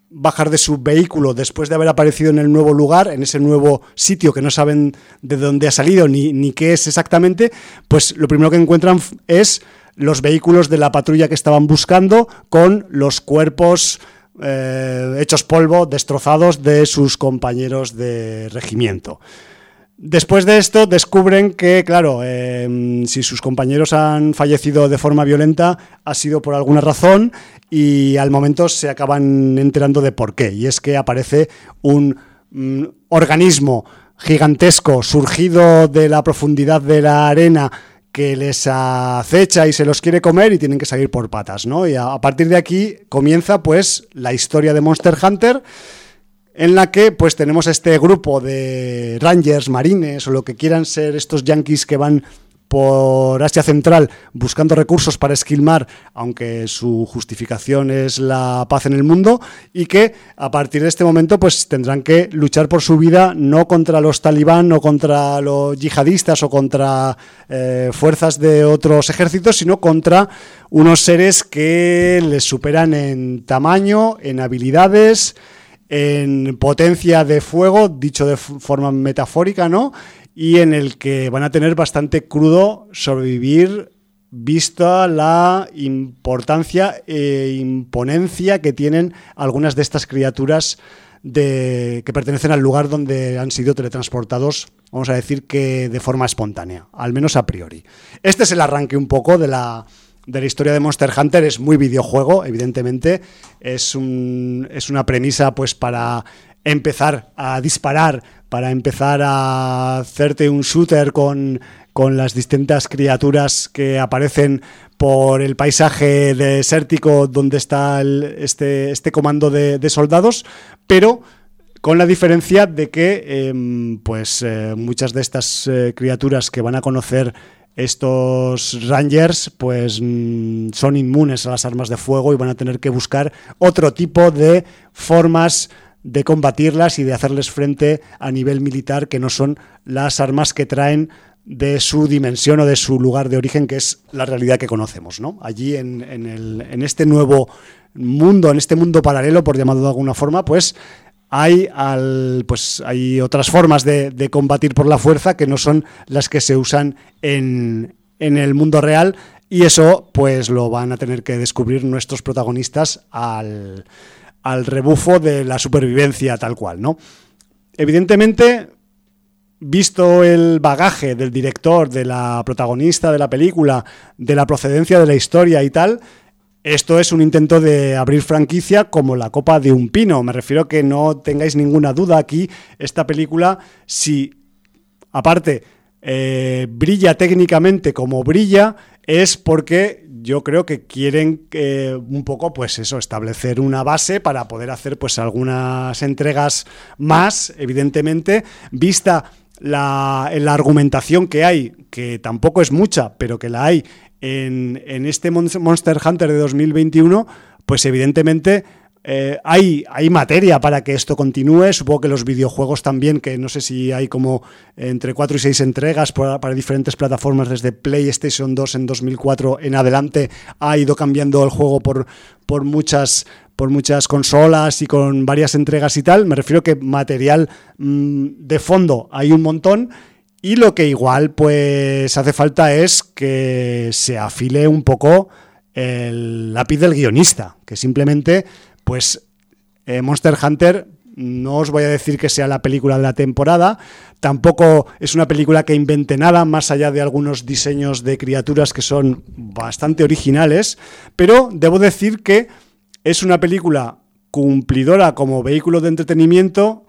bajar de su vehículo después de haber aparecido en el nuevo lugar, en ese nuevo sitio que no saben de dónde ha salido ni, ni qué es exactamente, pues lo primero que encuentran es los vehículos de la patrulla que estaban buscando con los cuerpos eh, hechos polvo, destrozados de sus compañeros de regimiento. Después de esto descubren que, claro, em, si sus compañeros han fallecido de forma violenta, ha sido por alguna razón y al momento se acaban enterando de por qué. Y es que aparece un mm, organismo gigantesco surgido de la profundidad de la arena que les acecha y se los quiere comer y tienen que salir por patas, ¿no? Y a, partir de aquí comienza pues la historia de Monster Hunter en la que pues tenemos este grupo de rangers, marines o lo que quieran ser estos yankees que van por Asia Central buscando recursos para esquilmar, aunque su justificación es la paz en el mundo, y que a partir de este momento pues tendrán que luchar por su vida no contra los talibán, no contra los yihadistas o contra eh, fuerzas de otros ejércitos, sino contra unos seres que les superan en tamaño, en habilidades, en potencia de fuego, dicho de forma metafórica, ¿no? Y en el que van a tener bastante crudo sobrevivir vista la importancia e imponencia que tienen algunas de estas criaturas de, que pertenecen al lugar donde han sido teletransportados, vamos a decir que de forma espontánea, al menos a priori. Este es el arranque un poco de la, de la historia de Monster Hunter, es muy videojuego, evidentemente, es, un, es una premisa pues para empezar a disparar para empezar a hacerte un shooter con, las distintas criaturas que aparecen por el paisaje desértico donde está este, este comando de, soldados, pero con la diferencia de que em, pues eh, muchas de estas eh, criaturas que van a conocer estos rangers pues mm, son inmunes a las armas de fuego y van a tener que buscar otro tipo de formas de combatirlas y de hacerles frente a nivel militar, que no son las armas que traen de su dimensión o de su lugar de origen, que es la realidad que conocemos, ¿no? Allí en, en, este nuevo mundo, en este mundo paralelo, por llamarlo de alguna forma, pues hay, al, pues hay otras formas de, de, combatir por la fuerza que no son las que se usan en, en el mundo real y eso pues lo van a tener que descubrir nuestros protagonistas al, al rebufo de la supervivencia tal cual, ¿no? Evidentemente, visto el bagaje del director, de la protagonista de la película, de la procedencia de la historia y tal, esto es un intento de abrir franquicia como la copa de un pino. Me refiero que no tengáis ninguna duda aquí, esta película, si aparte eh, brilla técnicamente como brilla, es porque yo creo que quieren eh, un poco, pues eso, establecer una base para poder hacer pues algunas entregas más, evidentemente, vista la, la, argumentación que hay, que tampoco es mucha, pero que la hay en, en este Monster Hunter de 2021, pues evidentemente eh, hay, hay materia para que esto continúe. Supongo que los videojuegos también, que no sé si hay como entre 4 y 6 entregas para, diferentes plataformas desde PlayStation 2 en 2004 en adelante, ha ido cambiando el juego por, por muchas por muchas consolas y con varias entregas y tal. Me refiero que material mmm, de fondo hay un montón. Y lo que igual pues hace falta es que se afile un poco el lápiz del guionista, que simplemente pues eh, Monster Hunter no os voy a decir que sea la película de la temporada, tampoco es una película que invente nada, más allá de algunos diseños de criaturas que son bastante originales, pero debo decir que es una película cumplidora como vehículo de entretenimiento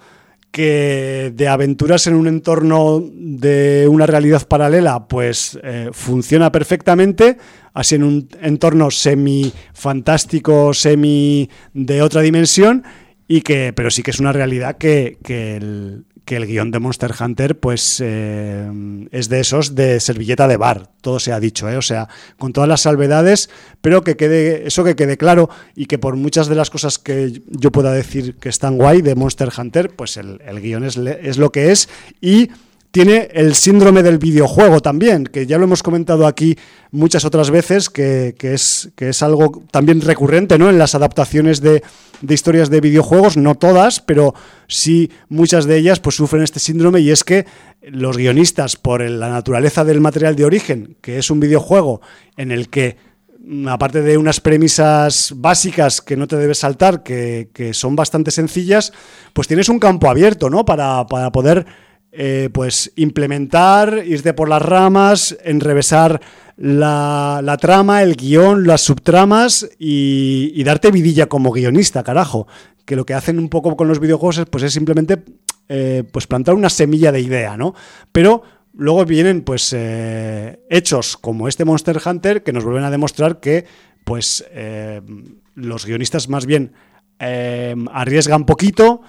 que de aventuras en un entorno de una realidad paralela, pues eh, funciona perfectamente, así en un entorno semi fantástico, semi de otra dimensión, y que, pero sí que es una realidad que, que el, que el guion de Monster Hunter pues eh, es de esos de servilleta de bar, todo se ha dicho, ¿eh? o sea, con todas las salvedades, pero que quede eso que quede claro y que por muchas de las cosas que yo pueda decir que están guay de Monster Hunter, pues el, el guion es, es lo que es y tiene el síndrome del videojuego también, que ya lo hemos comentado aquí muchas otras veces, que, es, que es algo también recurrente ¿no? en las adaptaciones de, de, historias de videojuegos, no todas, pero sí muchas de ellas pues sufren este síndrome y es que los guionistas, por la naturaleza del material de origen, que es un videojuego en el que aparte de unas premisas básicas que no te debes saltar, que, que son bastante sencillas, pues tienes un campo abierto, ¿no? Para, para poder eh, pues implementar, irte por las ramas, enrevesar la, trama, el guion, las subtramas y, y, darte vidilla como guionista, carajo. Que lo que hacen un poco con los videojuegos es, pues, es simplemente eh, pues plantar una semilla de idea, ¿no? Pero luego vienen pues eh, hechos como este Monster Hunter que nos vuelven a demostrar que pues los guionistas más bien arriesgan poquito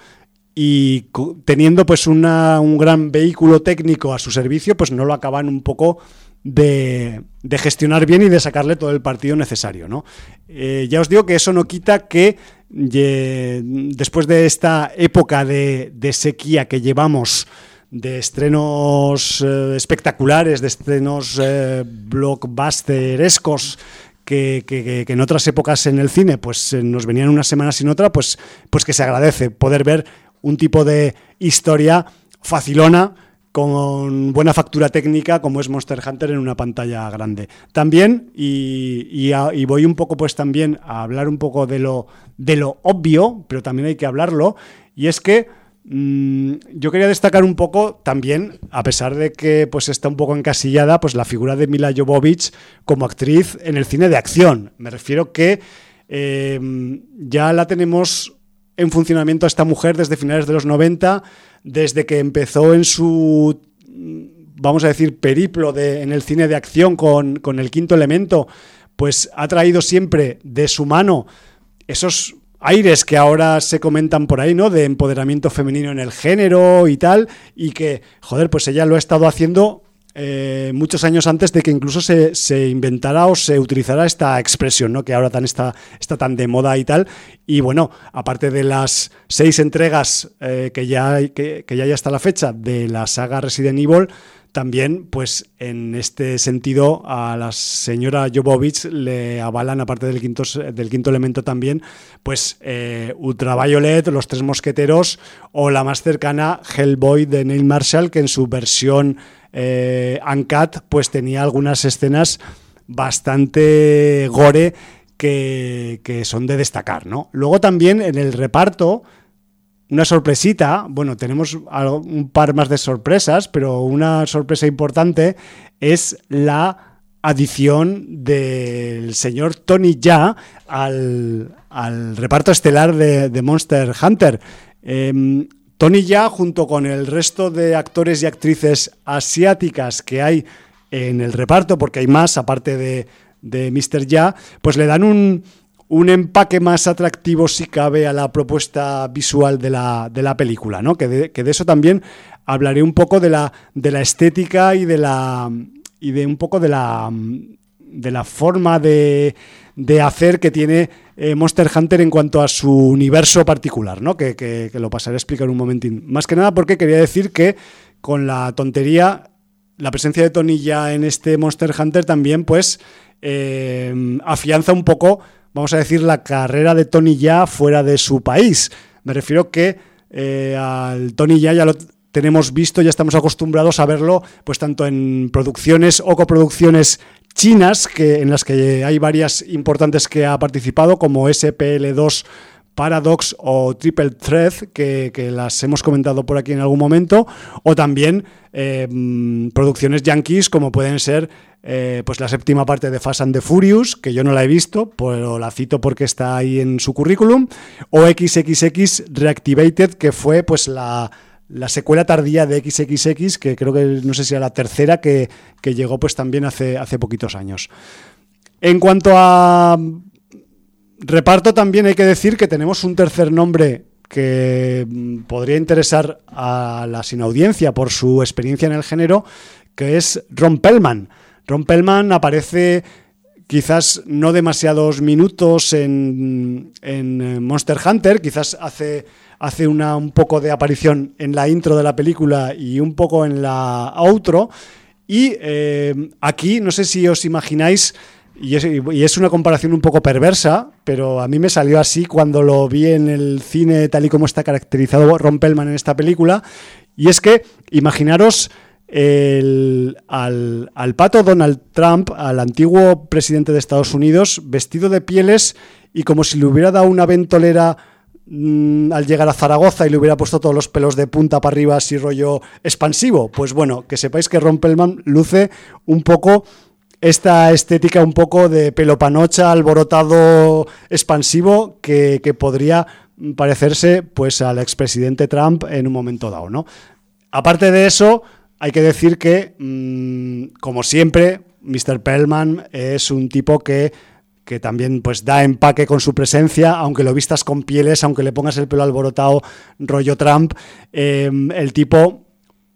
y teniendo pues una, un gran vehículo técnico a su servicio, pues no lo acaban un poco de, de gestionar bien y de sacarle todo el partido necesario. ¿no? Eh, ya os digo que eso no quita que después de esta época de, sequía que llevamos de estrenos eh, espectaculares, de estrenos eh, blockbusterescos que, que, que, en otras épocas en el cine pues eh, nos venían unas semanas sin otra, pues, pues que se agradece poder ver un tipo de historia facilona con buena factura técnica como es Monster Hunter en una pantalla grande. También, y, voy un poco pues también a hablar un poco de lo, de lo obvio, pero también hay que hablarlo, y es que mmm, yo quería destacar un poco también, a pesar de que pues está un poco encasillada, pues la figura de Mila Jovovich como actriz en el cine de acción. Me refiero que eh, ya la tenemos en funcionamiento a esta mujer desde finales de los 90, desde que empezó en su, vamos a decir, periplo de, en el cine de acción con, con el quinto elemento, pues ha traído siempre de su mano esos aires que ahora se comentan por ahí, ¿no? De empoderamiento femenino en el género y tal, y que, joder, pues ella lo ha estado haciendo eh, muchos años antes de que incluso se, se, inventara o se utilizara esta expresión, ¿no? que ahora tan está, está tan de moda y tal. Y bueno, aparte de las seis entregas eh, que, ya, que, que ya hay hasta la fecha de la saga Resident Evil, también, pues en este sentido, a la señora Jovovich le avalan, aparte del quinto, del quinto elemento también, pues eh, Ultraviolet, Los Tres Mosqueteros o la más cercana, Hellboy de Neil Marshall, que en su versión eh, Uncut, pues tenía algunas escenas bastante gore que, que son de destacar, ¿no? Luego también en el reparto una sorpresita, bueno, tenemos un par más de sorpresas, pero una sorpresa importante es la adición del señor Tony Ya al, reparto estelar de, Monster Hunter. Em, Tony Ya, junto con el resto de actores y actrices asiáticas que hay en el reparto, porque hay más aparte de, de Mr. Ya, pues le dan un, un empaque más atractivo si cabe a la propuesta visual de la, de la película, ¿no? Que de, que de, eso también hablaré un poco de la, de la estética y de la y de un poco de la de la forma de, de hacer que tiene eh, Monster Hunter en cuanto a su universo particular, ¿no? Que, que, lo pasaré a explicar un momentín. Más que nada porque quería decir que con la tontería, la presencia de Tony ya en este Monster Hunter también, pues, eh, afianza un poco vamos a decir, la carrera de Tony Ya fuera de su país. Me refiero que eh, al Tony Ya ya lo tenemos visto, ya estamos acostumbrados a verlo, pues tanto en producciones o coproducciones chinas, que, en las que hay varias importantes que ha participado, como SPL2 Paradox o Triple Thread, que, las hemos comentado por aquí en algún momento, o también eh, producciones yankees como pueden ser eh, pues la séptima parte de Fast and the Furious, que yo no la he visto, pero la cito porque está ahí en su currículum, o XXX Reactivated, que fue pues la, secuela tardía de XXX, que creo que no sé si era la tercera, que, llegó pues también hace, hace poquitos años. En cuanto a reparto, también hay que decir que tenemos un tercer nombre que mm, podría interesar a la sin audiencia por su experiencia en el género, que es Ron Pellman. Ron Pellman aparece quizás no demasiados minutos en, eh, Monster Hunter, quizás hace, hace una, un poco de aparición en la intro de la película y un poco en la outro. Y eh, aquí, no sé si os imagináis, y es, una comparación un poco perversa, pero a mí me salió así cuando lo vi en el cine tal y como está caracterizado Ron Pellman en esta película, y es que imaginaros al, pato Donald Trump, al antiguo presidente de Estados Unidos, vestido de pieles y como si le hubiera dado una ventolera mm, al llegar a Zaragoza y le hubiera puesto todos los pelos de punta para arriba así rollo expansivo. Pues bueno, que sepáis que Ron Pellman luce un poco esta estética un poco de pelo panocha, alborotado, expansivo, que, que podría parecerse pues al expresidente Trump en un momento dado, ¿no? Aparte de eso, hay que decir que, mm, como siempre, Mr. Pellman es un tipo que, que, también pues, da empaque con su presencia, aunque lo vistas con pieles, aunque le pongas el pelo alborotado, rollo Trump, em, el tipo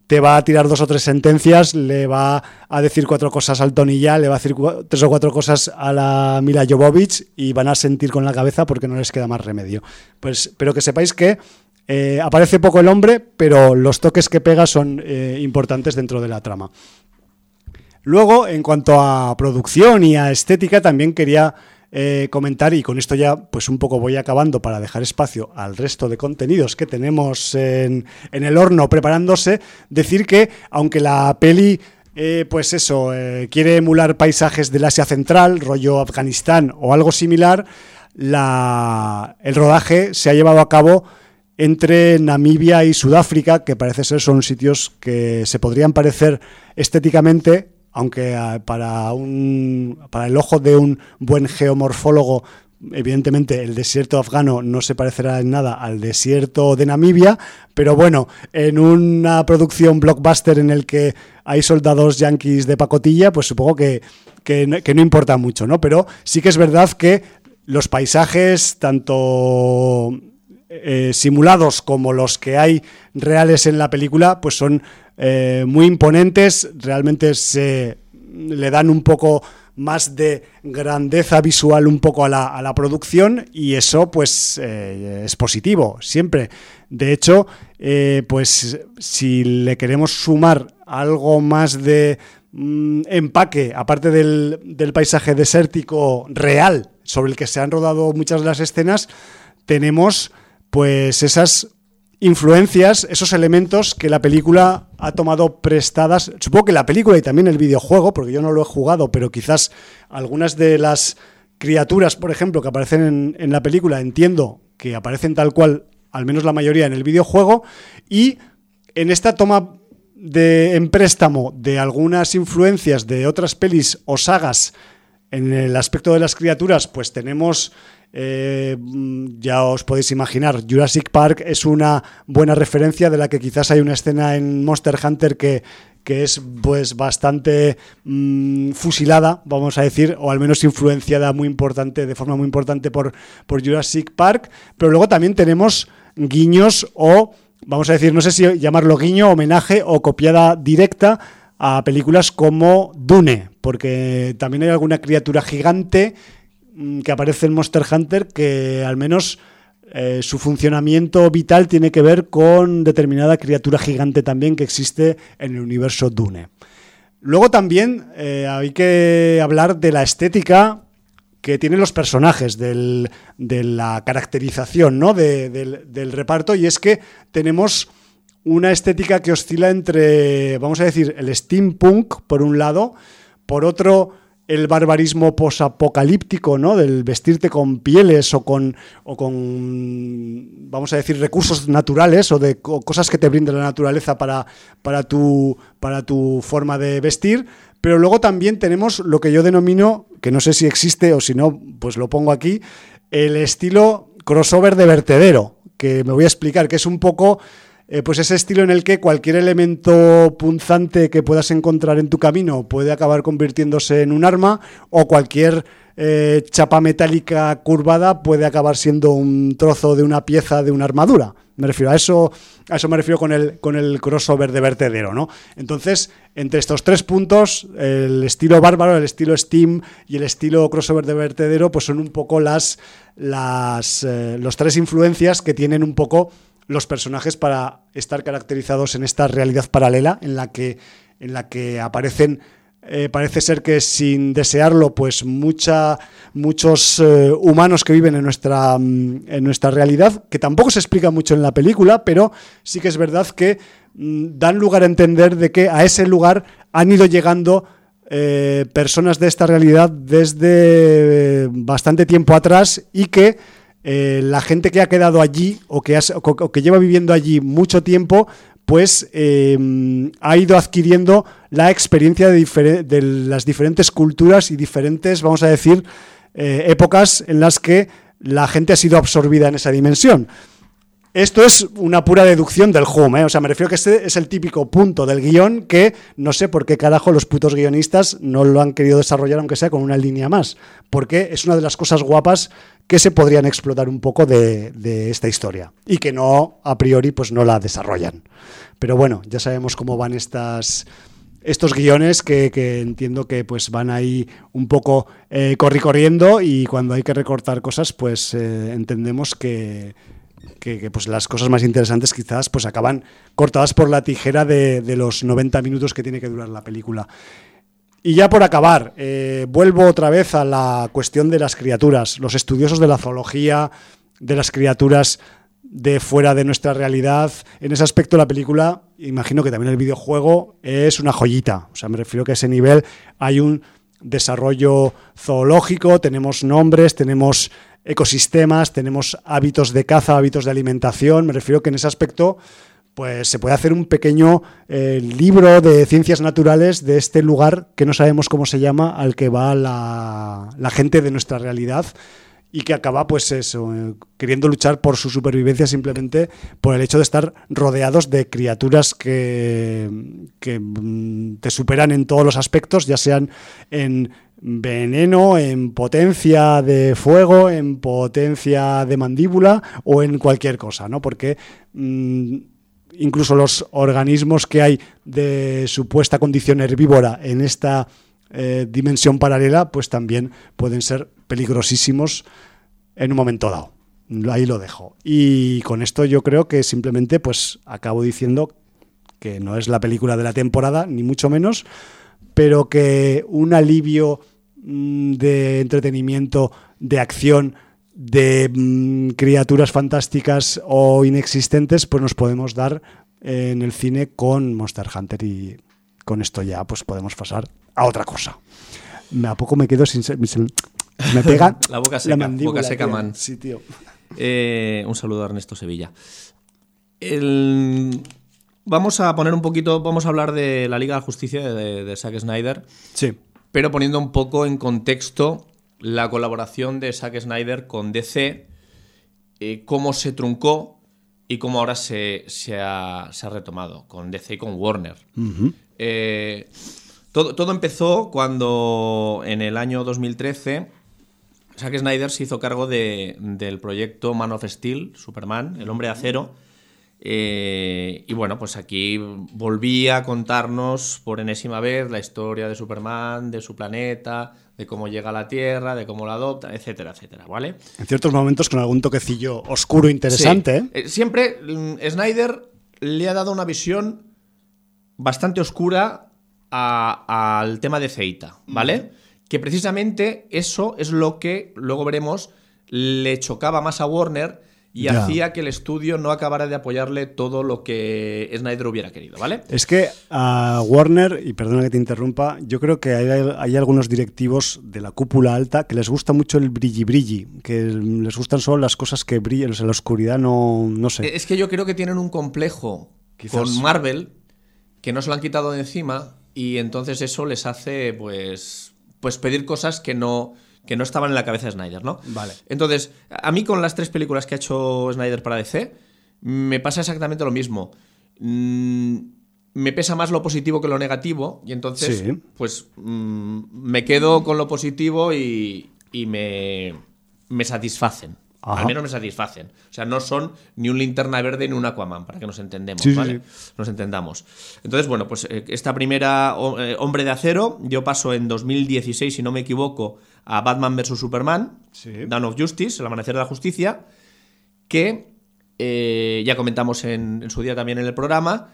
te va a tirar dos o tres sentencias, le va a decir cuatro cosas al Tony ya, le va a decir tres o cuatro cosas a la Mila Jovovich y van a sentir con la cabeza porque no les queda más remedio. Pues, pero que sepáis que eh, aparece poco el hombre, pero los toques que pega son eh, importantes dentro de la trama. Luego, en cuanto a producción y a estética, también quería eh, comentar, y con esto ya pues un poco voy acabando para dejar espacio al resto de contenidos que tenemos en, el horno preparándose, decir que aunque la peli pues eso, quiere emular paisajes del Asia Central, rollo Afganistán o algo similar, el rodaje se ha llevado a cabo entre Namibia y Sudáfrica, que parece ser son sitios que se podrían parecer estéticamente, aunque ah, para, un, para el ojo de un buen geomorfólogo evidentemente el desierto afgano no se parecerá en nada al desierto de Namibia, pero bueno, en una producción blockbuster en el que hay soldados yanquis de pacotilla, pues supongo que, que, no importa mucho, ¿no? Pero sí que es verdad que los paisajes, tanto eh, simulados como los que hay reales en la película, pues son eh, muy imponentes, realmente se le dan un poco más de grandeza visual un poco a la, producción y eso pues eh, es positivo, siempre. De hecho, pues si le queremos sumar algo más de mm, empaque, aparte del, del paisaje desértico real sobre el que se han rodado muchas de las escenas, tenemos pues esas influencias, esos elementos que la película ha tomado prestadas, supongo que la película y también el videojuego, porque yo no lo he jugado, pero quizás algunas de las criaturas, por ejemplo, que aparecen en, la película, entiendo que aparecen tal cual, al menos la mayoría en el videojuego, y en esta toma de en préstamo de algunas influencias de otras pelis o sagas en el aspecto de las criaturas, pues tenemos eh, ya os podéis imaginar, Jurassic Park es una buena referencia de la que quizás hay una escena en Monster Hunter que, que es pues bastante mm, fusilada, vamos a decir, o al menos influenciada muy importante, de forma muy importante por, por Jurassic Park, pero luego también tenemos guiños o, vamos a decir, no sé si llamarlo guiño, homenaje o copiada directa a películas como Dune, porque también hay alguna criatura gigante Mm, que aparece en Monster Hunter que al menos eh, su funcionamiento vital tiene que ver con determinada criatura gigante también que existe en el universo Dune. Luego también eh, hay que hablar de la estética que tienen los personajes, de la caracterización ¿no? del, del reparto, y es que tenemos una estética que oscila entre, vamos a decir, el steampunk, por un lado, por otro, el barbarismo posapocalíptico, ¿no? Del vestirte con pieles o con, o con, vamos a decir, recursos naturales o de cosas que te brinda la naturaleza para, para, tu, para tu forma de vestir. Pero luego también tenemos lo que yo denomino, que no sé si existe o si no, pues lo pongo aquí, el estilo crossover de vertedero, que me voy a explicar, que es un poco eh, pues ese estilo en el que cualquier elemento punzante que puedas encontrar en tu camino puede acabar convirtiéndose en un arma o cualquier eh, chapa metálica curvada puede acabar siendo un trozo de una pieza de una armadura. Me refiero a eso, a eso me refiero con el, con el crossover de vertedero, ¿no? Entonces, entre estos tres puntos, el estilo bárbaro, el estilo Steam y el estilo crossover de vertedero, pues son un poco las, las eh, los tres influencias que tienen un poco los personajes para estar caracterizados en esta realidad paralela en la que, en la que aparecen eh, parece ser que sin desearlo, pues mucha, muchos eh, humanos que viven en nuestra, mm, en nuestra realidad, que tampoco se explica mucho en la película, pero sí que es verdad que mm, dan lugar a entender de que a ese lugar han ido llegando eh, personas de esta realidad desde bastante tiempo atrás y que eh, la gente que ha quedado allí o que, lleva viviendo allí mucho tiempo, pues eh, ha ido adquiriendo la experiencia de, las diferentes culturas y diferentes, vamos a decir, eh, épocas en las que la gente ha sido absorbida en esa dimensión. Esto es una pura deducción del home, ¿eh? o sea, me refiero que este es el típico punto del guion que no sé por qué carajo los putos guionistas no lo han querido desarrollar, aunque sea con una línea más, porque es una de las cosas guapas que se podrían explotar un poco de, esta historia y que no, a priori, pues no la desarrollan. Pero bueno, ya sabemos cómo van estas estos guiones que, entiendo que pues van ahí un poco eh, corriendo y cuando hay que recortar cosas pues eh, entendemos que, pues las cosas más interesantes quizás pues acaban cortadas por la tijera de, los 90 minutos que tiene que durar la película. Y ya por acabar, eh, vuelvo otra vez a la cuestión de las criaturas. Los estudiosos de la zoología, de las criaturas de fuera de nuestra realidad. En ese aspecto la película, imagino que también el videojuego es una joyita. O sea, me refiero que a ese nivel hay un desarrollo zoológico, tenemos nombres, tenemos ecosistemas, tenemos hábitos de caza, hábitos de alimentación. Me refiero que en ese aspecto pues se puede hacer un pequeño eh, libro de ciencias naturales de este lugar que no sabemos cómo se llama, al que va la, la gente de nuestra realidad y que acaba pues eso, eh, queriendo luchar por su supervivencia simplemente por el hecho de estar rodeados de criaturas que, que mm, te superan en todos los aspectos, ya sean en veneno, en potencia de fuego, en potencia de mandíbula o en cualquier cosa, ¿no? Porque mm, incluso los organismos que hay de supuesta condición herbívora en esta eh, dimensión paralela, pues también pueden ser peligrosísimos en un momento dado. Ahí lo dejo. Y con esto yo creo que simplemente pues acabo diciendo que no es la película de la temporada, ni mucho menos, pero que un alivio mm, de entretenimiento, de acción, de mm, criaturas fantásticas o inexistentes, pues nos podemos dar en el cine con Monster Hunter y con esto ya pues podemos pasar a otra cosa. A poco me quedo sin... me pega la boca seca, boca seca man. Sí, tío. Eh, un saludo a Ernesto Sevilla. Vamos a poner un poquito, vamos a hablar de la Liga de Justicia de, Zack Snyder. Sí. Pero poniendo un poco en contexto la colaboración de Zack Snyder con DC, eh, cómo se truncó y cómo ahora se, ha, retomado con DC y con Warner. Eh, todo, todo, empezó cuando en el año 2013 Zack Snyder se hizo cargo del proyecto Man of Steel, Superman, el hombre de acero. Eh, y bueno, pues aquí volvía a contarnos por enésima vez la historia de Superman, de su planeta, de cómo llega a la Tierra, de cómo la adopta, etcétera, etcétera, ¿vale? En ciertos momentos con algún toquecillo oscuro interesante. ¿eh? Eh, siempre mm, Snyder le ha dado una visión bastante oscura al tema de Zeita, ¿vale? que precisamente eso es lo que, luego veremos, le chocaba más a Warner y hacía que el estudio no acabara de apoyarle todo lo que Snyder hubiera querido, ¿vale? Es que a Warner, y perdona que te interrumpa, yo creo que hay, algunos directivos de la cúpula alta que les gusta mucho el brilli brilli, que les gustan solo las cosas que brillan, en la oscuridad no, no sé. Es que yo creo que tienen un complejo con Marvel que no se lo han quitado de encima y entonces eso les hace pues pues pedir cosas que no, que no estaban en la cabeza de Snyder, ¿no? Vale. Entonces, a mí con las tres películas que ha hecho Snyder para DC, me pasa exactamente lo mismo. Mm, me pesa más lo positivo que lo negativo y entonces, pues, mm, me quedo con lo positivo y, y me, me satisfacen. Al menos me satisfacen. O sea, no son ni un linterna verde ni un Aquaman, para que nos entendemos, ¿vale? Nos entendamos. Entonces, bueno, pues eh, esta primera eh, Hombre de Acero, yo paso en 2016, si no me equivoco, a Batman vs. Superman, Dawn of Justice, El Amanecer de la Justicia, que eh, ya comentamos en, en, su día también en el programa,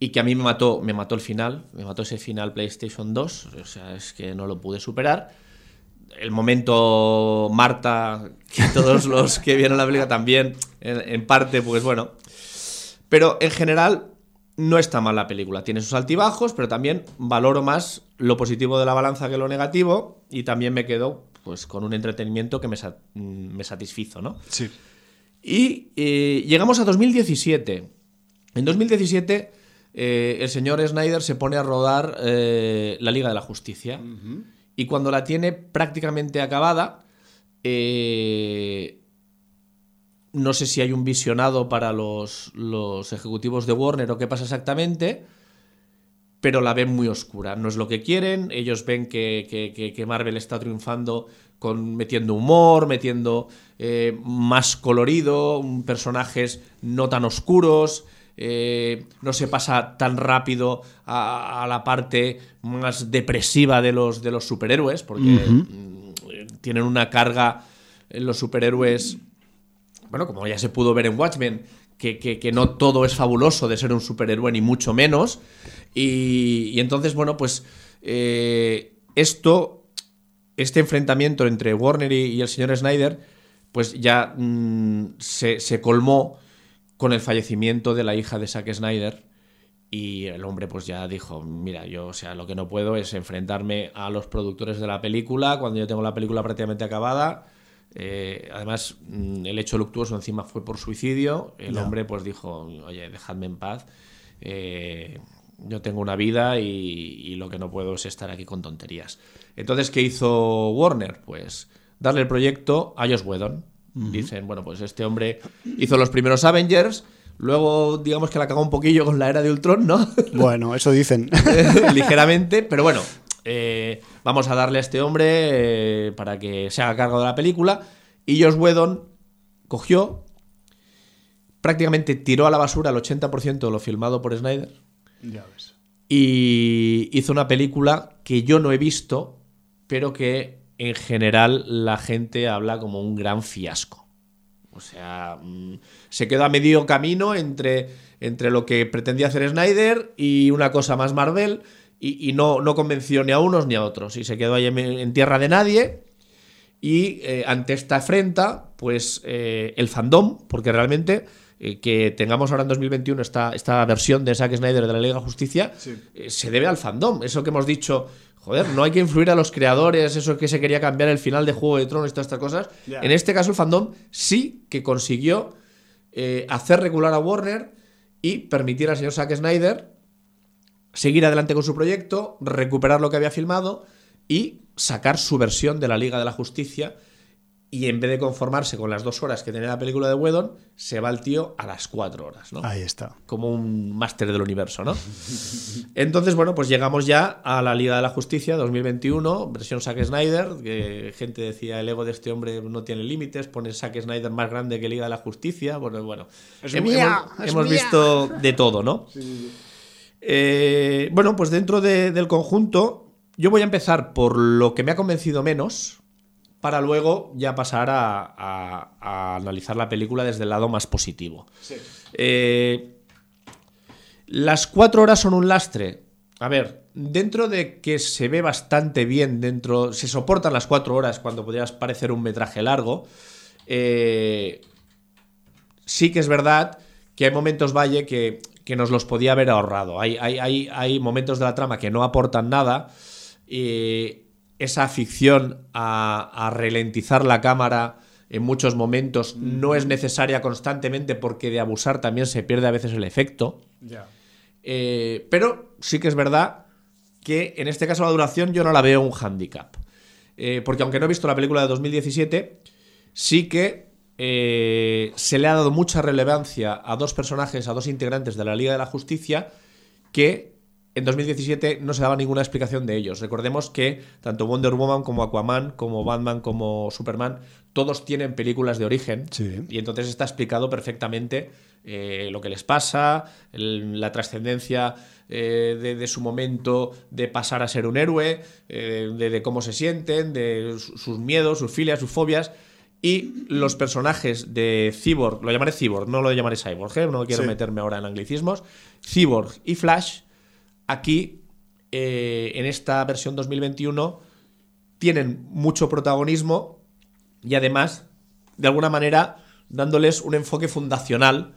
y que a mí me mató, me mató el final, me mató ese final PlayStation 2, o sea, es que no lo pude superar el momento Marta, que todos los que vieron la película también, en, parte, pues bueno. Pero en general no está mal la película. Tiene sus altibajos, pero también valoro más lo positivo de la balanza que lo negativo y también me quedo pues con un entretenimiento que me, me satisfizo, ¿no? Sí. Y eh, llegamos a 2017. En 2017 eh, el señor Snyder se pone a rodar eh, La Liga de la Justicia y cuando la tiene prácticamente acabada, eh, no sé si hay un visionado para los, ejecutivos de Warner o qué pasa exactamente, pero la ven muy oscura. No es lo que quieren, ellos ven que, Marvel está triunfando con, metiendo humor, metiendo eh, más colorido, personajes no tan oscuros. Eh, no se pasa tan rápido a, la parte más depresiva de los, de los superhéroes, porque mm, tienen una carga en los superhéroes, bueno, como ya se pudo ver en Watchmen, que, no todo es fabuloso de ser un superhéroe, ni mucho menos. Y, entonces, bueno, pues eh, esto, este enfrentamiento entre Warner y, el señor Snyder, pues ya mm, se, se colmó con el fallecimiento de la hija de Zack Snyder. Y el hombre pues ya dijo, mira, yo o sea, lo que no puedo es enfrentarme a los productores de la película cuando yo tengo la película prácticamente acabada. Eh, además, mm, el hecho luctuoso encima fue por suicidio. El hombre pues dijo, oye, dejadme en paz. Eh, yo tengo una vida y, lo que no puedo es estar aquí con tonterías. Entonces, ¿qué hizo Warner? Pues darle el proyecto a Josh Whedon. Dicen, bueno, pues este hombre hizo los primeros Avengers, luego digamos que la cagó un poquillo con la era de Ultron, ¿no? Bueno, eso dicen. Ligeramente, pero bueno, eh, vamos a darle a este hombre eh, para que se haga cargo de la película. Y Josh Whedon cogió, prácticamente tiró a la basura el 80% de lo filmado por Snyder. Ya ves. y hizo una película que yo no he visto, pero que en general la gente habla como un gran fiasco. O sea, mm, se quedó a medio camino entre, entre lo que pretendía hacer Snyder y una cosa más Marvel y, no, no, convenció ni a unos ni a otros. Y se quedó ahí en, tierra de nadie. Y eh, ante esta afrenta, pues eh, el fandom, porque realmente eh, que tengamos ahora en 2021 esta, esta versión de Zack Snyder de la Liga de Justicia, se debe al fandom. Eso que hemos dicho, joder, no hay que influir a los creadores, eso que se quería cambiar el final de Juego de Tronos y todas estas cosas. En este caso, el fandom sí que consiguió hacer regular a Warner y permitir al señor Zack Snyder seguir adelante con su proyecto, recuperar lo que había filmado y sacar su versión de la Liga de la Justicia. Y en vez de conformarse con las dos horas que tenía la película de Whedon, se va el tío a las cuatro horas, ¿no? Ahí está. Como un máster del universo, ¿no? Entonces, bueno, pues llegamos ya a la Liga de la Justicia 2021, versión Zack Snyder, que gente decía, el ego de este hombre no tiene límites, pone Zack Snyder más grande que Liga de la Justicia. Bueno, bueno. hemos, visto de todo, ¿no? Sí, eh, bueno, pues dentro del conjunto, yo voy a empezar por lo que me ha convencido menos, para luego ya pasar a, analizar la película desde el lado más positivo. Eh, las cuatro horas son un lastre. A ver, dentro de que se ve bastante bien, dentro. Se soportan las cuatro horas cuando podrías parecer un metraje largo. Eh, sí que es verdad que hay momentos, Valle, que que nos los podía haber ahorrado. Hay, hay, hay, momentos de la trama que no aportan nada. y esa afición a, a, ralentizar la cámara en muchos momentos no es necesaria constantemente porque de abusar también se pierde a veces el efecto. Eh, pero sí que es verdad que en este caso la duración yo no la veo un handicap. Eh, porque aunque no he visto la película de 2017, sí que eh, se le ha dado mucha relevancia a dos personajes, a dos integrantes de la Liga de la Justicia, que en 2017 no se daba ninguna explicación de ellos. Recordemos que tanto Wonder Woman como Aquaman, como Batman, como Superman, todos tienen películas de origen. Y entonces está explicado perfectamente eh, lo que les pasa, la trascendencia eh, de, su momento de pasar a ser un héroe, de, cómo se sienten, de sus miedos, sus filias, sus fobias. Y los personajes de Cyborg, lo llamaré Cyborg, no lo llamaré Cyborg, ¿eh? no quiero meterme ahora en anglicismos. Cyborg y Flash, aquí, eh, en esta versión 2021, tienen mucho protagonismo y además, de alguna manera, dándoles un enfoque fundacional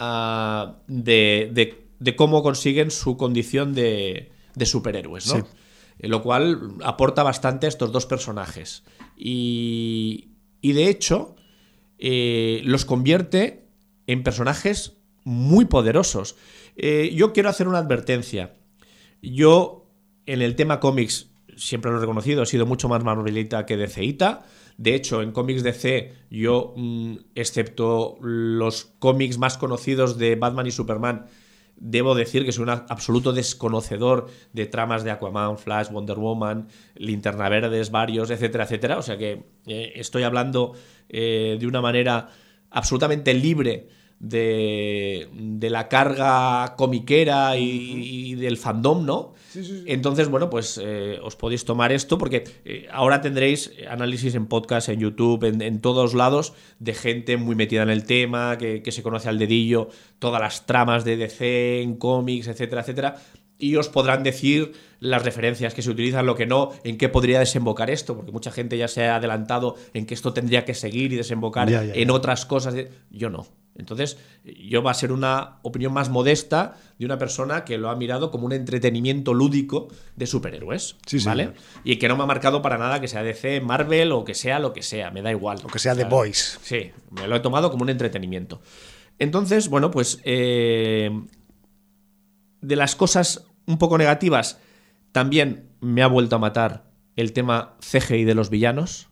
ah, de, cómo consiguen su condición de, superhéroes, ¿no? Eh, lo cual aporta bastante a estos dos personajes. Y, y de hecho eh, los convierte en personajes muy poderosos. Eh, yo quiero hacer una advertencia. Yo en el tema cómics siempre lo he reconocido, he sido mucho más Marvelita que DCita. De hecho, en cómics DC, yo, mm, excepto los cómics más conocidos de Batman y Superman, Debo decir que soy un absoluto desconocedor de tramas de Aquaman, Flash, Wonder Woman, Linterna Verdes, varios, etcétera, etcétera. O sea que eh, estoy hablando eh, de una manera absolutamente libre de, la carga comiquera y, del fandom, ¿no? Entonces, bueno, pues eh, os podéis tomar esto porque eh, ahora tendréis análisis en podcast, en YouTube, en, todos lados, de gente muy metida en el tema, que, que se conoce al dedillo, todas las tramas de DC, en cómics, etcétera, etcétera y os podrán decir las referencias que se utilizan, lo que no, en qué podría desembocar esto, porque mucha gente ya se ha adelantado en que esto tendría que seguir y desembocar en otras cosas. Yo no. Entonces, yo va a ser una opinión más modesta de una persona que lo ha mirado como un entretenimiento lúdico de superhéroes, ¿vale? Y que no me ha marcado para nada que sea DC, Marvel o que sea lo que sea, me da igual. O que sea The Boys. Sí, me lo he tomado como un entretenimiento. Entonces, bueno, pues eh, de las cosas un poco negativas, también me ha vuelto a matar el tema CGI de los villanos.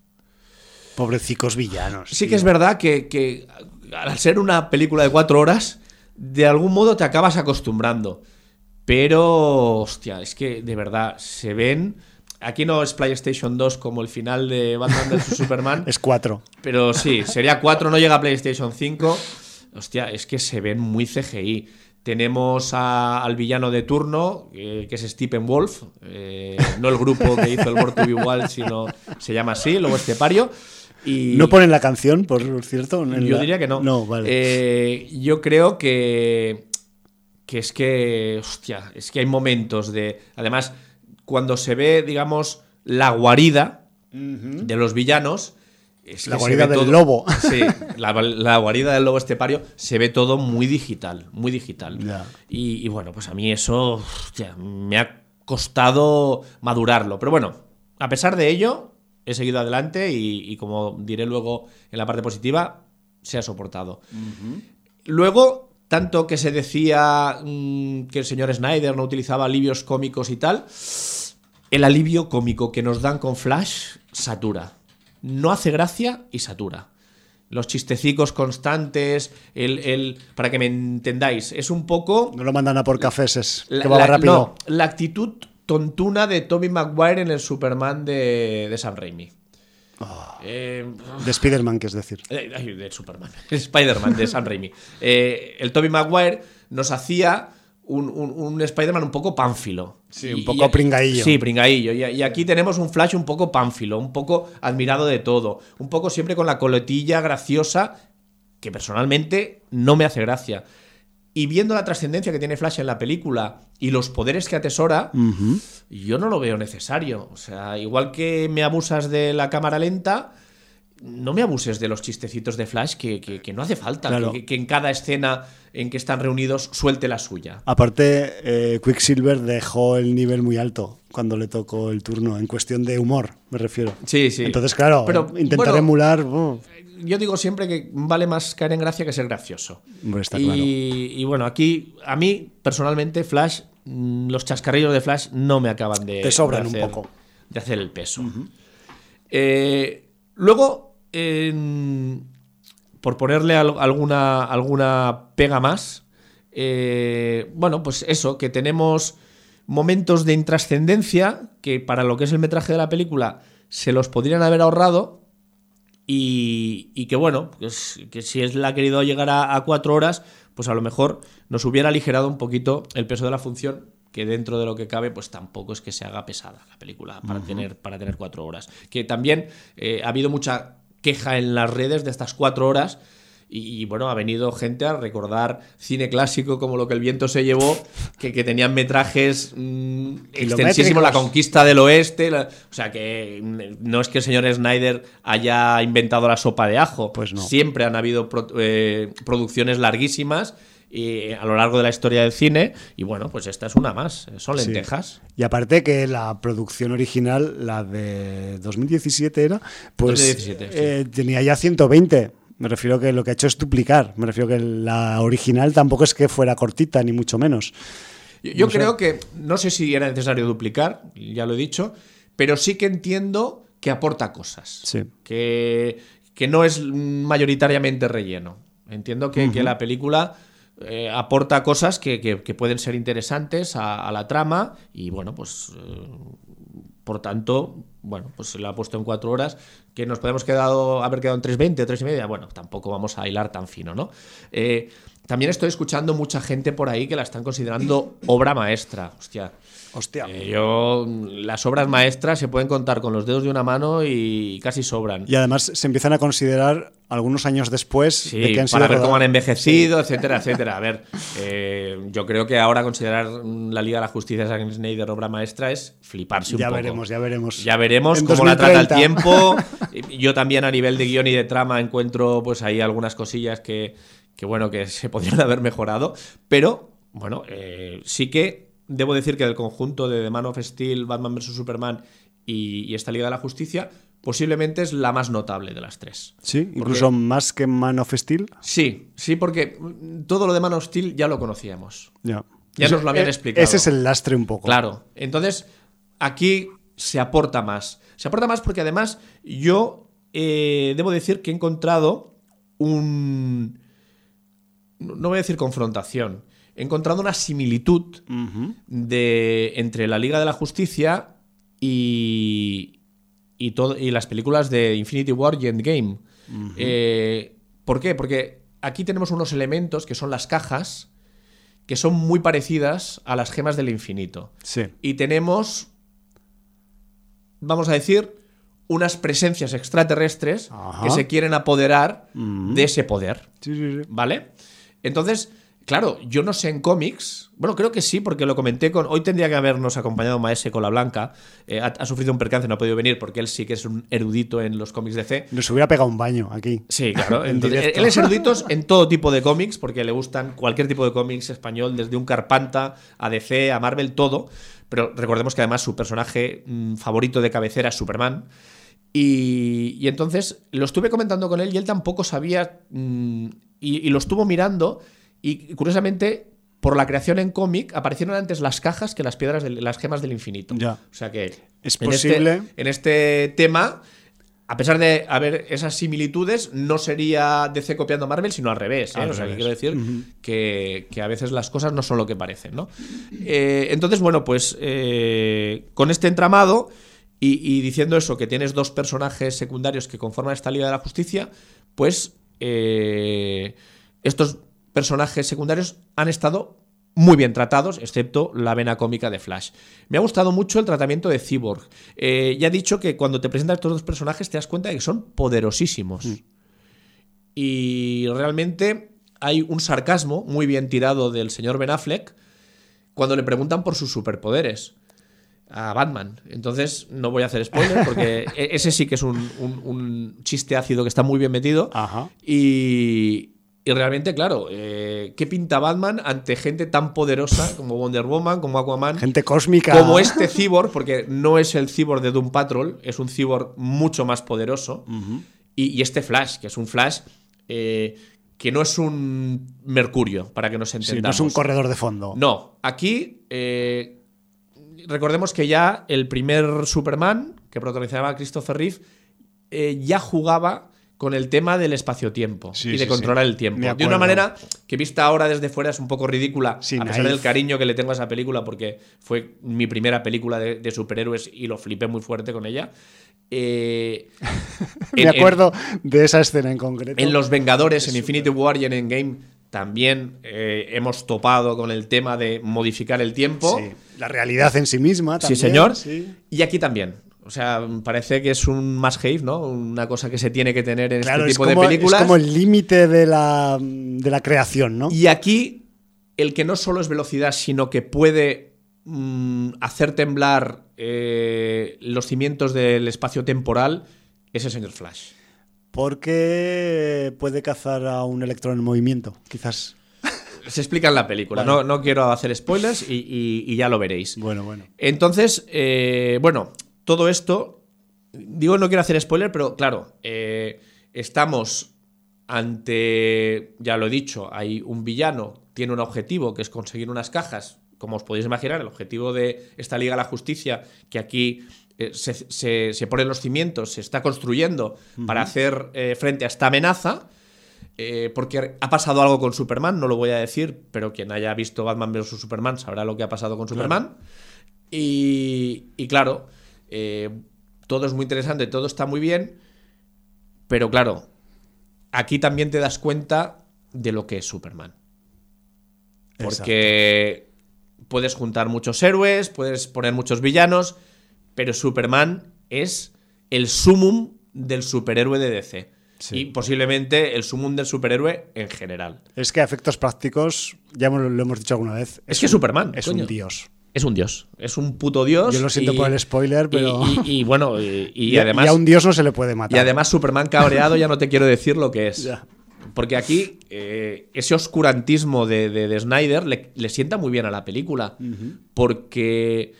Pobrecicos villanos. Sí que es verdad que al ser una película de cuatro horas, de algún modo te acabas acostumbrando. Pero, hostia, es que de verdad se ven. Aquí no es PlayStation 2 como el final de Batman vs Superman. es 4. Pero sí, sería 4, no llega a PlayStation 5. Hostia, es que se ven muy CGI. Tenemos al villano de turno, eh, que es Stephen Wolf, eh, no el grupo que hizo el Born to Be Wild, sino se llama así, Lobo Estepario. Y ¿No ponen la canción, por cierto? yo diría que no. No, vale. Eh, yo creo que, que es que, hostia, es que hay momentos de... Además, cuando se ve, digamos, la guarida de los villanos la guarida del lobo. Sí, la, guarida del lobo estepario se ve todo muy digital, muy digital. Y, bueno, pues a mí eso me ha costado madurarlo. Pero bueno, a pesar de ello, he seguido adelante y, como diré luego en la parte positiva, se ha soportado. Luego, tanto que se decía mm, que el señor Snyder no utilizaba alivios cómicos y tal, el alivio cómico que nos dan con Flash satura no hace gracia y satura. Los chistecicos constantes, el, para que me entendáis, es un poco... No lo mandan a por cafés, es que va rápido. No, la actitud tontuna de Tommy Maguire en el Superman de, de Sam Raimi. Ah. Eh, de Spider-Man, que es decir. Eh, de Superman. Spider-Man, de Sam Raimi. Eh, el Tommy Maguire nos hacía un, Spider-Man un poco pánfilo. Sí, un poco pringaillo. Sí, pringaillo. Y, aquí tenemos un Flash un poco pánfilo, un poco admirado de todo, un poco siempre con la coletilla graciosa, que personalmente no me hace gracia. Y viendo la trascendencia que tiene Flash en la película y los poderes que atesora, yo no lo veo necesario. O sea, igual que me abusas de la cámara lenta, no me abuses de los chistecitos de Flash que, no hace falta, que, en cada escena en que están reunidos suelte la suya. Aparte, eh, Quicksilver dejó el nivel muy alto cuando le tocó el turno, en cuestión de humor, me refiero. Sí, sí. Entonces, claro, Pero, intentar emular... Yo digo siempre que vale más caer en gracia que ser gracioso. Está y, claro. y bueno, aquí, a mí, personalmente, Flash, mm, los chascarrillos de Flash no me acaban de... Te sobran un poco. De hacer el peso. Eh, luego por ponerle alguna, alguna pega más, eh, bueno, pues eso, que tenemos momentos de intrascendencia que para lo que es el metraje de la película se los podrían haber ahorrado y, que bueno, pues, que si él ha querido llegar a, cuatro horas, pues a lo mejor nos hubiera aligerado un poquito el peso de la función que dentro de lo que cabe, pues tampoco es que se haga pesada la película para, tener, para tener cuatro horas. Que también eh, ha habido mucha queja en las redes de estas cuatro horas. Y, bueno, ha venido gente a recordar cine clásico como lo que el viento se llevó, que, tenían metrajes mm, extensísimos, la conquista del oeste. o sea que mm, no es que el señor Snyder haya inventado la sopa de ajo. Pues no. Siempre han habido eh, producciones larguísimas y a lo largo de la historia del cine. Y bueno, pues esta es una más, son lentejas. Y aparte que la producción original, la de 2017 era, pues eh, tenía ya 120. Me refiero que lo que ha hecho es duplicar. Me refiero que la original tampoco es que fuera cortita, ni mucho menos. Yo, creo que, no sé si era necesario duplicar, ya lo he dicho, pero sí que entiendo que aporta cosas. Sí. Que, que no es mayoritariamente relleno. Entiendo que, que la película eh, aporta cosas que, pueden ser interesantes a, la trama y bueno, pues eh, por tanto, bueno, pues se lo ha puesto en cuatro horas, que nos podemos quedado, haber quedado en 3.20 o y media, bueno, tampoco vamos a hilar tan fino, ¿no? Eh, también estoy escuchando mucha gente por ahí que la están considerando obra maestra, hostia. Hostia. Eh, yo, las obras maestras se pueden contar con los dedos de una mano y casi sobran. Y además se empiezan a considerar algunos años después de que han para ver cómo han envejecido, etcétera, etcétera. A ver, eh, yo creo que ahora considerar la Liga de la Justicia de Zack Snyder obra maestra es fliparse un ya poco. Ya veremos, ya veremos. Ya veremos cómo la trata el tiempo. Yo también a nivel de guion y de trama encuentro pues ahí algunas cosillas que, que bueno, que se podrían haber mejorado, pero bueno, eh, sí que debo decir que del conjunto de The Man of Steel, Batman vs. Superman y, esta Liga de la Justicia, posiblemente es la más notable de las tres. Sí, incluso más que Man of Steel. Sí, sí, porque todo lo de Man of Steel ya lo conocíamos. Ya. Ya nos lo habían eh, explicado. Ese es el lastre un poco. Claro. Entonces, aquí se aporta más. Se aporta más porque además yo eh, debo decir que he encontrado un... No voy a decir confrontación, he encontrado una similitud de, entre la Liga de la Justicia y, y, y las películas de Infinity War y Endgame. Eh, ¿Por qué? Porque aquí tenemos unos elementos que son las cajas que son muy parecidas a las gemas del infinito. Sí. Y tenemos, vamos a decir, unas presencias extraterrestres Ajá. que se quieren apoderar de ese poder. Sí, sí, sí. ¿Vale? Entonces, claro, yo no sé en cómics. Bueno, creo que sí, porque lo comenté con. Hoy tendría que habernos acompañado Maese con la Blanca. Eh, ha, ha sufrido un percance, no ha podido venir porque él sí que es un erudito en los cómics de C. Nos hubiera pegado un baño aquí. Sí, claro. Entonces, él es erudito en todo tipo de cómics, porque le gustan cualquier tipo de cómics español, desde un Carpanta a DC, a Marvel, todo. Pero recordemos que además su personaje mm, favorito de cabecera es Superman. Y, y entonces lo estuve comentando con él y él tampoco sabía. mm, y, y lo estuvo mirando. Y curiosamente, por la creación en cómic, aparecieron antes las cajas que las piedras, de, las gemas del infinito. Ya. O sea que. Es en este- posible. en este tema, a pesar de haber esas similitudes, no sería DC copiando a Marvel, sino al revés. ¿eh? Al o sea, que quiero decir que, que a veces las cosas no son lo que parecen. ¿no? Eh, entonces, bueno, pues eh, con este entramado y, y diciendo eso, que tienes dos personajes secundarios que conforman esta Liga de la Justicia, pues estos personajes secundarios han estado muy bien tratados, excepto la vena cómica de Flash. Me ha gustado mucho el tratamiento de Cyborg. Eh, ya he dicho que cuando te presentan estos dos personajes te das cuenta de que son poderosísimos. Y realmente hay un sarcasmo muy bien tirado del señor Ben Affleck cuando le preguntan por sus superpoderes a Batman. Entonces, no voy a hacer spoiler porque e- ese sí que es un, un- un chiste ácido que está muy bien metido. Ajá. Y, y realmente, claro, eh, ¿qué pinta Batman ante gente tan poderosa como Wonder Woman, como Aquaman? Gente cósmica. Como este cyborg, porque no es el cyborg de Doom Patrol, es un cyborg mucho más poderoso. y, y este Flash, que es un Flash eh, que no es un Mercurio, para que nos Sí, no entendamos. es un corredor de fondo. No, aquí eh, recordemos que ya el primer Superman que protagonizaba Christopher Reeve ya jugaba con el tema del espacio-tiempo Sí, y de sí, controlar sí. el tiempo. De una manera que vista ahora desde fuera es un poco ridícula, Sí, a pesar naif. del cariño que le tengo a esa película, porque fue mi primera película de, de superhéroes y lo flipé muy fuerte con ella. Eh, Me en- en- acuerdo de esa escena en concreto. en Los Vengadores, en Infinity War y en Endgame también eh, hemos topado con el tema de modificar el tiempo. Sí, La realidad en sí misma Sí, también. señor. sí. Y aquí también. O sea, parece que es un must have, ¿no? Una cosa que se tiene que tener en Claro, este es tipo como, de películas. es como el límite de la, de la creación, ¿no? Y aquí, el que no solo es velocidad, sino que puede mm, hacer temblar eh, los cimientos del espacio temporal, es el señor Flash. Porque puede cazar a un electrón en movimiento, quizás. Se explica en la película. Vale. No, no quiero hacer spoilers y, y- y ya lo veréis. Bueno, bueno. Entonces, eh, bueno, todo esto, digo, no quiero hacer spoiler, pero claro, eh, estamos ante, ya lo he dicho, hay un villano, tiene un objetivo que es conseguir unas cajas, como os podéis imaginar, el objetivo de esta Liga de la Justicia, que aquí eh, se, se, se ponen los cimientos, se está construyendo para hacer eh, frente a esta amenaza. Eh, porque ha pasado algo con Superman, no lo voy a decir, pero quien haya visto Batman vs Superman sabrá lo que ha pasado con Superman. Y, y claro, eh, todo es muy interesante, todo está muy bien, pero claro, aquí también te das cuenta de lo que es Superman. Porque puedes juntar muchos héroes, puedes poner muchos villanos, pero Superman es el sumum del superhéroe de DC. Sí. Y posiblemente el sumum del superhéroe en general. Es que a efectos prácticos, ya lo hemos dicho alguna vez. Es que Superman, Es coño. un dios. Es un dios. Es un puto dios. Yo lo siento y- por el spoiler, pero. Y, y- y bueno, y, además. y a un dios no se le puede matar. y además, Superman cabreado, ya no te quiero decir lo que es. Ya. Porque aquí eh, ese oscurantismo de, de- de Snyder le, le sienta muy bien a la película. Porque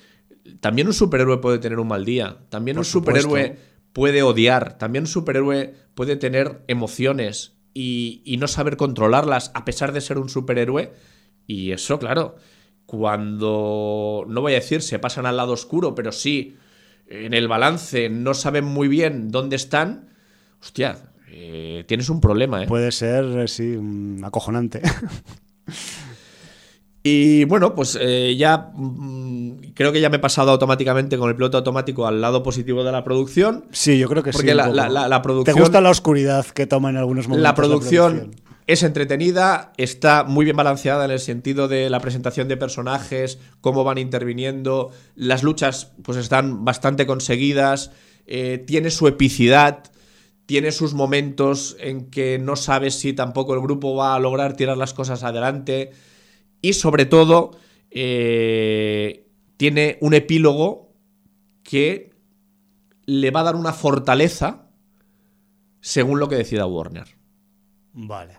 también un superhéroe puede tener un mal día. También Por un superhéroe. Puede odiar. También un superhéroe puede tener emociones y, y no saber controlarlas a pesar de ser un superhéroe. Y eso, claro, cuando, no voy a decir se pasan al lado oscuro, pero sí en el balance no saben muy bien dónde están, hostia, eh, tienes un problema, ¿eh? Puede ser, eh, sí, mm, acojonante. Y bueno, pues eh, ya mm, creo que ya me he pasado automáticamente con el piloto automático al lado positivo de la producción. sí, yo creo que Porque sí. un la- poco. la- la- la ¿Te producción- gusta la oscuridad que toma en algunos momentos? La producción, Es entretenida, está muy bien balanceada en el sentido de la presentación de personajes, cómo van interviniendo, las luchas pues están bastante conseguidas, eh, tiene su epicidad, tiene sus momentos en que no sabes si tampoco el grupo va a lograr tirar las cosas adelante y sobre todo eh, tiene un epílogo que le va a dar una fortaleza según lo que decida Warner. Vale.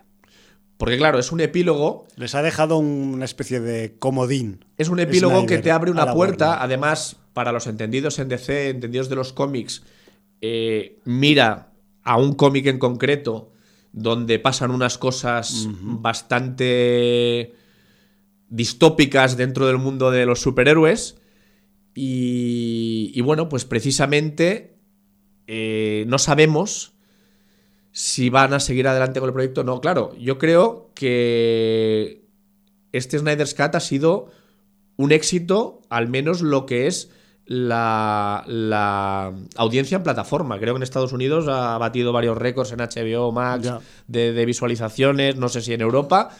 Porque claro, es un epílogo... Les ha dejado una especie de comodín. Es un epílogo que te abre una puerta, además, para los entendidos en DC, entendidos de los cómics, eh, mira a un cómic en concreto donde pasan unas cosas bastante distópicas dentro del mundo de los superhéroes. Y, bueno, pues precisamente eh, no sabemos si van a seguir adelante con el proyecto no. Claro, yo creo que este Snyder's Cut ha sido un éxito, al menos lo que es la, audiencia en plataforma. Creo que en Estados Unidos ha batido varios récords en HBO Max de, visualizaciones, no sé si en Europa.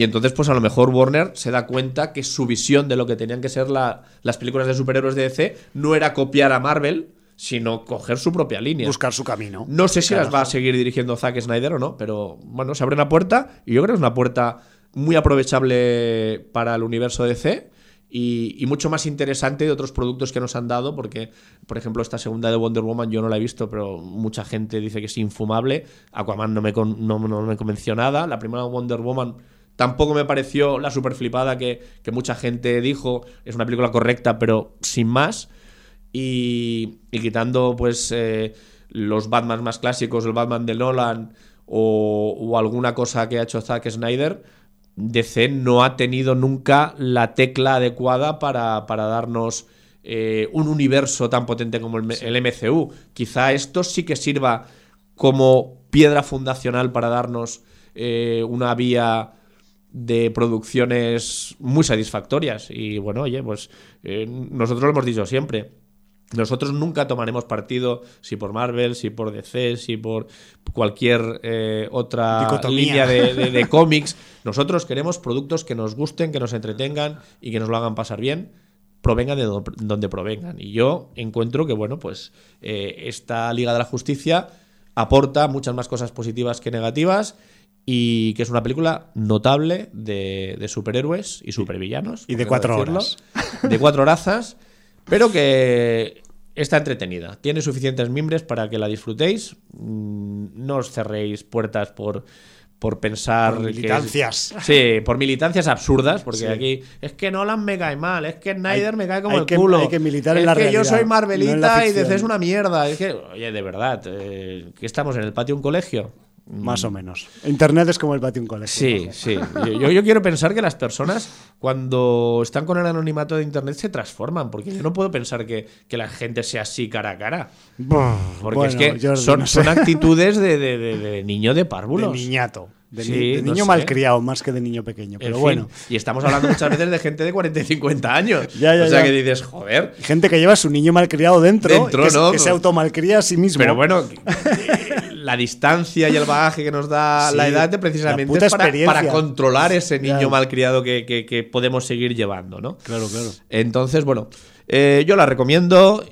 Y entonces, pues a lo mejor Warner se da cuenta que su visión de lo que tenían que ser las películas de superhéroes de DC no era copiar a Marvel, sino coger su propia línea. Buscar su camino. No sé si las va a seguir dirigiendo Zack Snyder o no, pero bueno, se abre una puerta y yo creo que es una puerta muy aprovechable para el universo DC. Y, mucho más interesante de otros productos que nos han dado, porque, por ejemplo, esta segunda de Wonder Woman yo no la he visto, pero mucha gente dice que es infumable. Aquaman no me, no, me convenció nada. La primera Wonder Woman tampoco me pareció la super flipada que, que mucha gente dijo. Es una película correcta, pero sin más. Y, quitando pues eh, los Batman más clásicos, el Batman de Nolan o, alguna cosa que ha hecho Zack Snyder, DC no ha tenido nunca la tecla adecuada para, darnos eh, un universo tan potente como el, MCU. Quizá esto sí que sirva como piedra fundacional para darnos eh, una vía de producciones muy satisfactorias. Y bueno, oye, pues nosotros lo hemos dicho siempre. Nosotros nunca tomaremos partido si por Marvel, si por DC, si por cualquier eh, otra línea de, cómics. Nosotros queremos productos que nos gusten, que nos entretengan y que nos lo hagan pasar bien, provengan de donde provengan. Y yo encuentro que, bueno, pues eh, esta Liga de la Justicia aporta muchas más cosas positivas que negativas y que es una película notable de, superhéroes y supervillanos. Y de cuatro horas. De cuatro razas pero que está entretenida. Tiene suficientes mimbres para que la disfrutéis. Mm, no os cerréis puertas por por pensar por militancias. sí, por militancias absurdas, porque aquí es que Nolan me cae mal, es que Snyder me cae como el culo. Hay que militar es en la que yo soy Marvelita y DC es una mierda. Es que, oye, de verdad, eh, que estamos en el patio de un colegio. Más o menos. Internet es como el patio un colegio. Sí, sí. Yo, quiero pensar que las personas, cuando están con el anonimato de Internet, se transforman. Porque yo no puedo pensar que, la gente sea así cara a cara. Porque es que son, son actitudes de, niño de párvulos. De niñato. De, niño malcriado, más que de niño pequeño. Pero bueno. Y estamos hablando muchas veces de gente de 40 y 50 años. o sea que dices, joder. Gente que lleva a su niño malcriado dentro, dentro que, ¿no? que se automalcría a sí mismo. Pero bueno, la distancia y el bagaje que nos da la edad precisamente es para, controlar ese niño malcriado que, que, podemos seguir llevando, ¿no? Claro, claro. Entonces, bueno, eh, yo la recomiendo.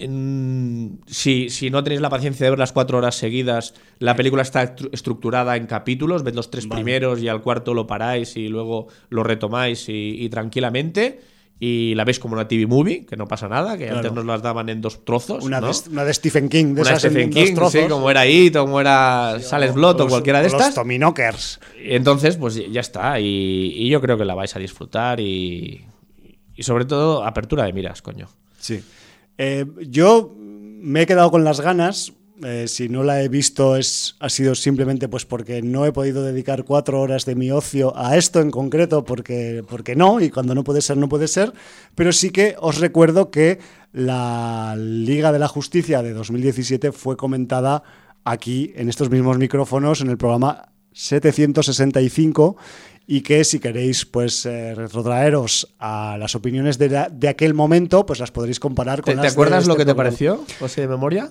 Si, si, no tenéis la paciencia de ver las cuatro horas seguidas, la película está estructurada en capítulos. Ved los tres primeros y al cuarto lo paráis y luego lo retomáis y tranquilamente y la ves como una TV movie, que no pasa nada, que antes nos las daban en dos trozos. Una, de, una de, Stephen King, de una esas Stephen King, sí, como era It, como era Sales Blot o cualquiera de estas. Los. Entonces, pues ya está. Y, yo creo que la vais a disfrutar y, y sobre todo, apertura de miras, coño. Sí. Eh, yo me he quedado con las ganas eh, si no la he visto es, ha sido simplemente pues porque no he podido dedicar cuatro horas de mi ocio a esto en concreto, porque, porque no, y cuando no puede ser, no puede ser. Pero sí que os recuerdo que la Liga de la Justicia de 2017 fue comentada aquí en estos mismos micrófonos en el programa 765 y que si queréis pues eh, retrotraeros a las opiniones de, de, aquel momento, pues las podréis comparar con ¿Te, las ¿Te acuerdas lo este que te pareció, José, de memoria?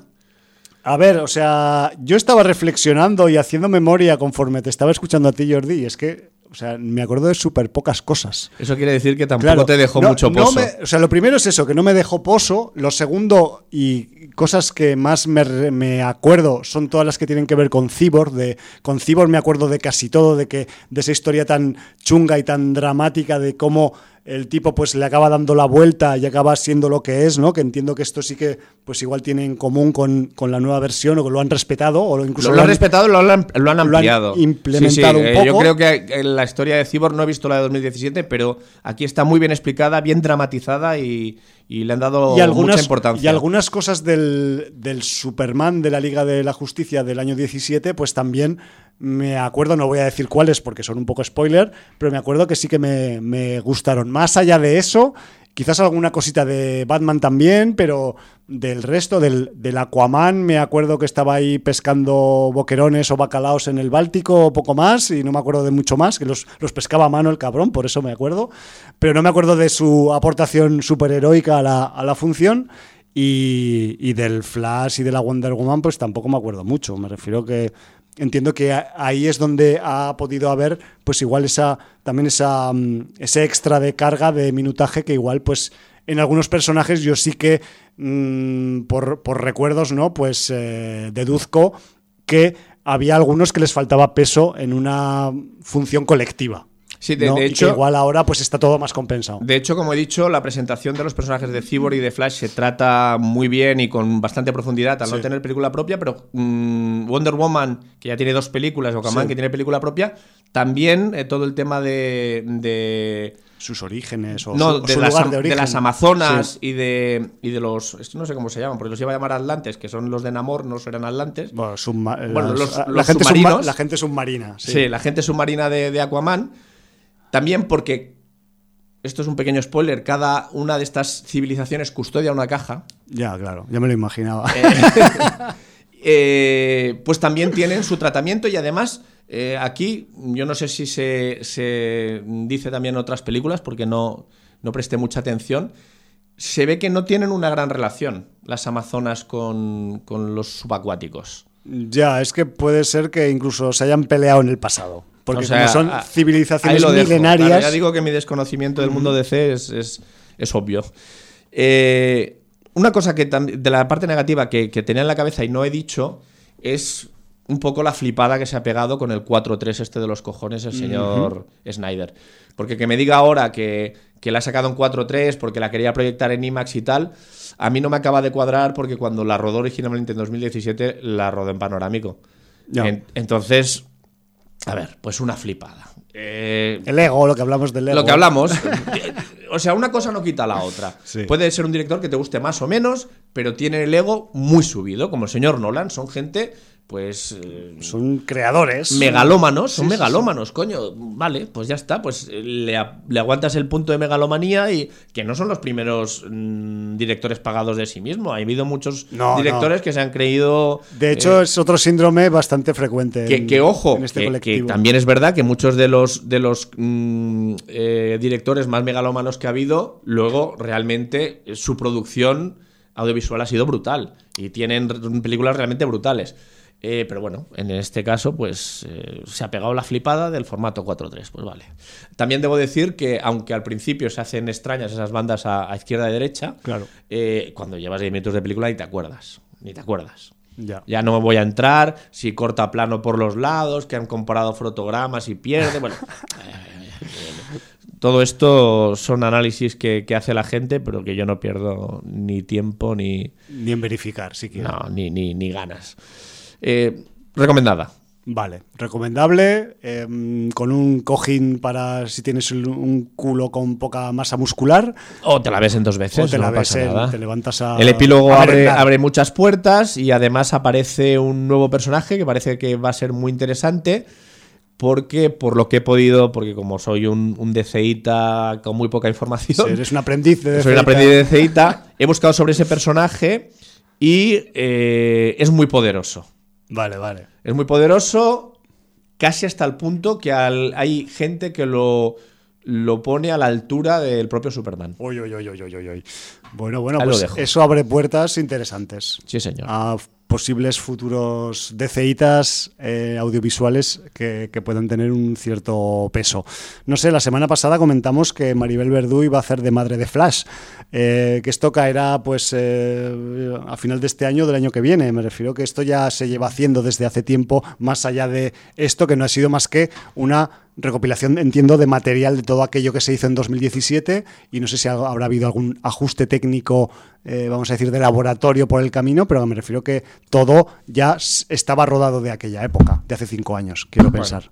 A ver, o sea, yo estaba reflexionando y haciendo memoria conforme te estaba escuchando a ti, Jordi, y es que, o sea, me acuerdo de súper pocas cosas. Eso quiere decir que tampoco te dejó mucho pozo. o sea, lo primero es eso, que no me dejó pozo. Lo segundo, y cosas que más me, acuerdo, son todas las que tienen que ver con Cyborg. De, con Cyborg me acuerdo de casi todo, de, que, de esa historia tan chunga y tan dramática de cómo el tipo pues le acaba dando la vuelta y acaba siendo lo que es, ¿no? Que entiendo que esto sí que pues igual tiene en común con, la nueva versión o que lo han respetado o incluso lo, han respetado, lo han, lo han ampliado. implementado un eh, poco. yo creo que en la historia de Cyborg no he visto la de 2017, pero aquí está muy bien explicada, bien dramatizada y, le han dado mucha importancia. Y algunas cosas del, del Superman de la Liga de la Justicia del año 17 pues también me acuerdo, no voy a decir cuáles porque son un poco spoiler, pero me acuerdo que sí que me, gustaron. Más allá de eso, quizás alguna cosita de Batman también, pero del resto, del, del, Aquaman, me acuerdo que estaba ahí pescando boquerones o bacalaos en el Báltico o poco más, y no me acuerdo de mucho más, que los, pescaba a mano el cabrón, por eso me acuerdo, pero no me acuerdo de su aportación superheroica a la, a la función. Y, y, del Flash y de la Wonder Woman, pues tampoco me acuerdo mucho. Me refiero que entiendo que ahí es donde ha podido haber, pues igual esa, también esa, mm, ese extra de carga de minutaje que igual, pues en algunos personajes yo sí que mm, por, recuerdos, ¿no? Pues eh, deduzco que había algunos que les faltaba peso en una función colectiva. Sí, de, hecho. igual ahora pues está todo más compensado. De hecho, como he dicho, la presentación de los personajes de Cyborg y de Flash se trata muy bien y con bastante profundidad al no tener película propia, pero mm, Wonder Woman, que ya tiene dos películas, o Kaman, que tiene película propia, también eh, todo el tema de, sus orígenes o no, de, las, lugar de, de, las Amazonas y de y de los no sé cómo se llaman porque los iba a llamar Atlantes que son los de Namor no serán Atlantes bueno, los, la, gente submarinos, la gente submarina sí. la gente submarina de Aquaman también porque, esto es un pequeño spoiler, cada una de estas civilizaciones custodia una caja. Ya, claro, ya me lo imaginaba. Eh, eh, pues también tienen su tratamiento y además eh, aquí, yo no sé si se, dice también en otras películas porque no, no presté mucha atención, se ve que no tienen una gran relación las amazonas con, con los subacuáticos. Ya, es que puede ser que incluso se hayan peleado en el pasado. Porque son civilizaciones milenarias. ya digo que mi desconocimiento del mundo de C es, es, obvio. Eh, una cosa que de la parte negativa que, tenía en la cabeza y no he dicho es un poco la flipada que se ha pegado con el 4-3 este de los cojones el señor Snyder. Porque que me diga ahora que, que la ha sacado en 4-3 porque la quería proyectar en IMAX y tal, a mí no me acaba de cuadrar porque cuando la rodó originalmente en 2017 la rodó en panorámico. entonces, a ver, pues una flipada. Eh, el ego, lo que hablamos del ego. Lo que hablamos. o sea, una cosa no quita la otra. Puede ser un director que te guste más o menos, pero tiene el ego muy subido, como el señor Nolan. Son gente pues... Eh, son creadores. Megalómanos, son megalómanos, coño. Vale, pues ya está, pues eh, le, aguantas el punto de megalomanía y que no son los primeros mm, directores pagados de sí mismo. Ha habido muchos directores que se han creído... De hecho, eh, es otro síndrome bastante frecuente. Que, ojo, este que, también es verdad que muchos de los, de los mm, directores más megalómanos que ha habido, luego realmente su producción audiovisual ha sido brutal y tienen películas realmente brutales. Eh, pero bueno, en este caso, pues eh, se ha pegado la flipada del formato 4.3. Pues vale. También debo decir que, aunque al principio se hacen extrañas esas bandas a, izquierda y derecha, claro. Eh, cuando llevas 10 minutos de película ni te acuerdas. Ni te acuerdas. Ya. ya. no me voy a entrar si corta plano por los lados, que han comparado fotogramas y pierde. Bueno. todo esto son análisis que, hace la gente, pero que yo no pierdo ni tiempo ni. Ni en verificar, siquiera. No, ni, ni, ni ganas. Eh, recomendada. Vale, recomendable, em, con un cojín para si tienes un culo con poca masa muscular. O te la ves en dos veces, te la ves te levantas a, El epílogo abre, abre, muchas puertas y además aparece un nuevo personaje que parece que va a ser muy interesante. Porque, por lo que he podido, porque como soy un, un DCIta con muy poca información. eres un aprendiz de Soy un aprendiz de DCIta. he buscado sobre ese personaje y eh, es muy poderoso. Vale, vale. Es muy poderoso, casi hasta el punto que hay gente que lo, lo pone a la altura del propio Superman. Uy, uy, uy, uy, uy, uy. Bueno, bueno, pues eso abre puertas interesantes. Sí, señor. A posibles futuros DCitas eh, audiovisuales que, que, puedan tener un cierto peso. No sé, la semana pasada comentamos que Maribel Verdú iba a hacer de madre de Flash, eh, que esto caerá pues eh, a final de este año o del año que viene. Me refiero que esto ya se lleva haciendo desde hace tiempo, más allá de esto, que no ha sido más que una recopilación, entiendo, de material de todo aquello que se hizo en 2017 y no sé si habrá habido algún ajuste técnico, eh, vamos a decir, de laboratorio por el camino, pero me refiero que todo ya estaba rodado de aquella época, de hace cinco años, quiero pensar.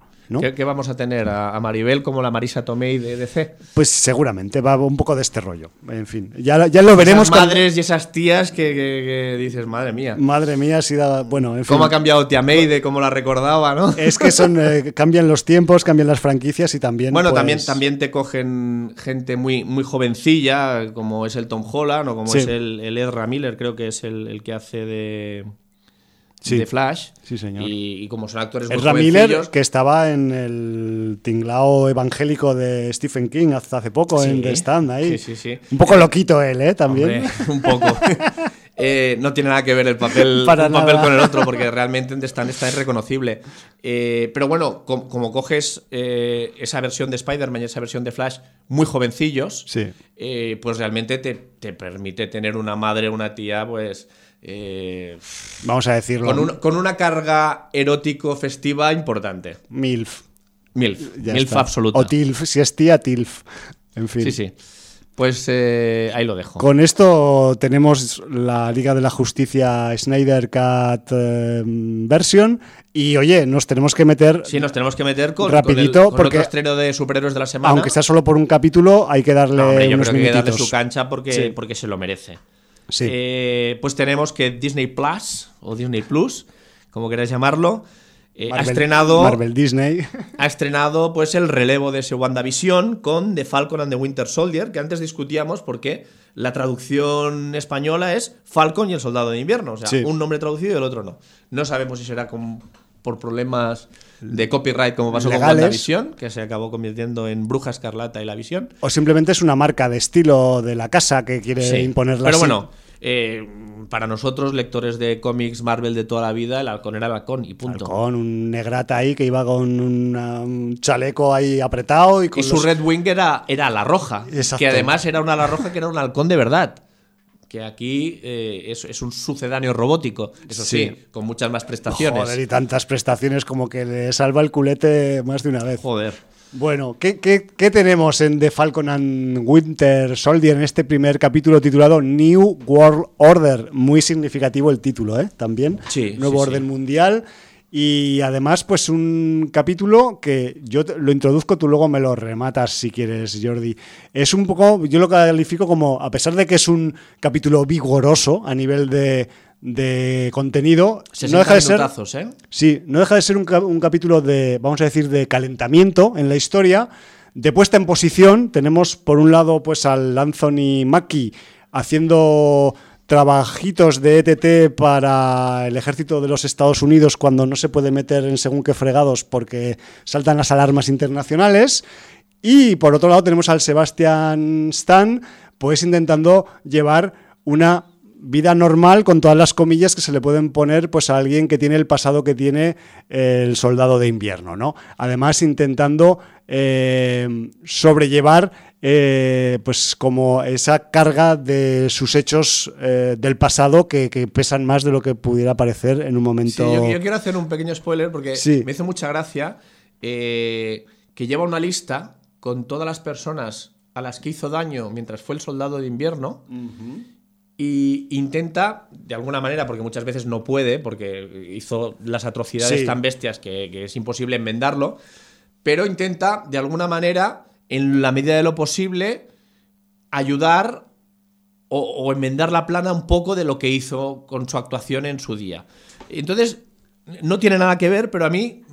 ¿Qué, vamos a tener? ¿A, Maribel como la Marisa Tomei de DC? Pues seguramente, va un poco de este rollo. En fin, ya, ya lo veremos. Esas madres y esas tías que, dices, madre mía. Madre mía, si da. Bueno, en fin. ¿Cómo ha cambiado Tia May de cómo la recordaba, no? Es que son. Eh, cambian los tiempos, cambian las franquicias y también. Bueno, pues también, también te cogen gente muy, muy jovencilla, como es el Tom Holland o como es el, el Ezra Miller, creo que es el que hace de de Flash. Sí, señor. Y, como son actores muy Miller, que estaba en el tinglao evangélico de Stephen King hasta hace poco, en The Stand, ahí. Sí, sí, sí. Un poco loquito él, ¿eh? También. un poco. Eh, no tiene nada que ver el papel, papel con el otro, porque realmente en The Stand está irreconocible. Eh, pero bueno, como, coges eh, esa versión de Spider-Man y esa versión de Flash muy jovencillos, sí. pues realmente te, te permite tener una madre, una tía, pues eh, Vamos a decirlo. Con, una carga erótico festiva importante. MILF. MILF. MILF absoluta. O TILF, si es tía, TILF. En fin. Sí, sí. Pues eh, ahí lo dejo. Con esto tenemos la Liga de la Justicia Snyder Cut eh, version y oye, nos tenemos que meter. Sí, nos tenemos que meter con, rapidito con porque estreno de superhéroes de la semana. Aunque sea solo por un capítulo, hay que darle no, yo creo que darle su cancha porque, porque se lo merece. Sí. Eh, pues tenemos que Disney Plus, o Disney Plus, como queráis llamarlo, eh, ha estrenado. Marvel Disney. Ha estrenado pues el relevo de ese WandaVision con The Falcon and the Winter Soldier, que antes discutíamos porque la traducción española es Falcon y el Soldado de Invierno. O sea, un nombre traducido y el otro no. No sabemos si será por problemas de copyright como pasó con WandaVision, que se acabó convirtiendo en Bruja Escarlata y la Visión. O simplemente es una marca de estilo de la casa que quiere imponer imponerla Pero bueno, eh, para nosotros, lectores de cómics Marvel de toda la vida, el halcón era el halcón y punto. Halcón, un negrata ahí que iba con un chaleco ahí apretado y, su Red Wing era, era la roja, que además era una la roja que era un halcón de verdad que aquí eh, es, un sucedáneo robótico, eso sí. con muchas más prestaciones. Joder, y tantas prestaciones como que le salva el culete más de una vez. Joder. Bueno, ¿qué, tenemos en The Falcon and Winter Soldier en este primer capítulo titulado New World Order? Muy significativo el título, ¿eh? También. Sí, Nuevo orden mundial. Y además, pues un capítulo que yo lo introduzco, tú luego me lo rematas si quieres, Jordi. Es un poco, yo lo califico como, a pesar de que es un capítulo vigoroso a nivel de, de contenido, no deja de ser, ¿eh? sí, no deja de ser un, un capítulo de, vamos a decir, de calentamiento en la historia, de puesta en posición. Tenemos por un lado, pues al Anthony Mackie haciendo trabajitos de ETT para el ejército de los Estados Unidos cuando no se puede meter en según qué fregados porque saltan las alarmas internacionales. Y por otro lado tenemos al Sebastian Stan, pues intentando llevar una vida normal con todas las comillas que se le pueden poner pues a alguien que tiene el pasado que tiene el soldado de invierno, ¿no? Además intentando eh, sobrellevar eh, pues como esa carga de sus hechos eh, del pasado que, pesan más de lo que pudiera parecer en un momento. Sí, yo, quiero hacer un pequeño spoiler porque me hizo mucha gracia eh, que lleva una lista con todas las personas a las que hizo daño mientras fue el soldado de invierno. Y intenta, de alguna manera, porque muchas veces no puede, porque hizo las atrocidades tan bestias que, que es imposible enmendarlo, pero intenta, de alguna manera, en la medida de lo posible, ayudar o, enmendar la plana un poco de lo que hizo con su actuación en su día. Entonces, no tiene nada que ver, pero a mí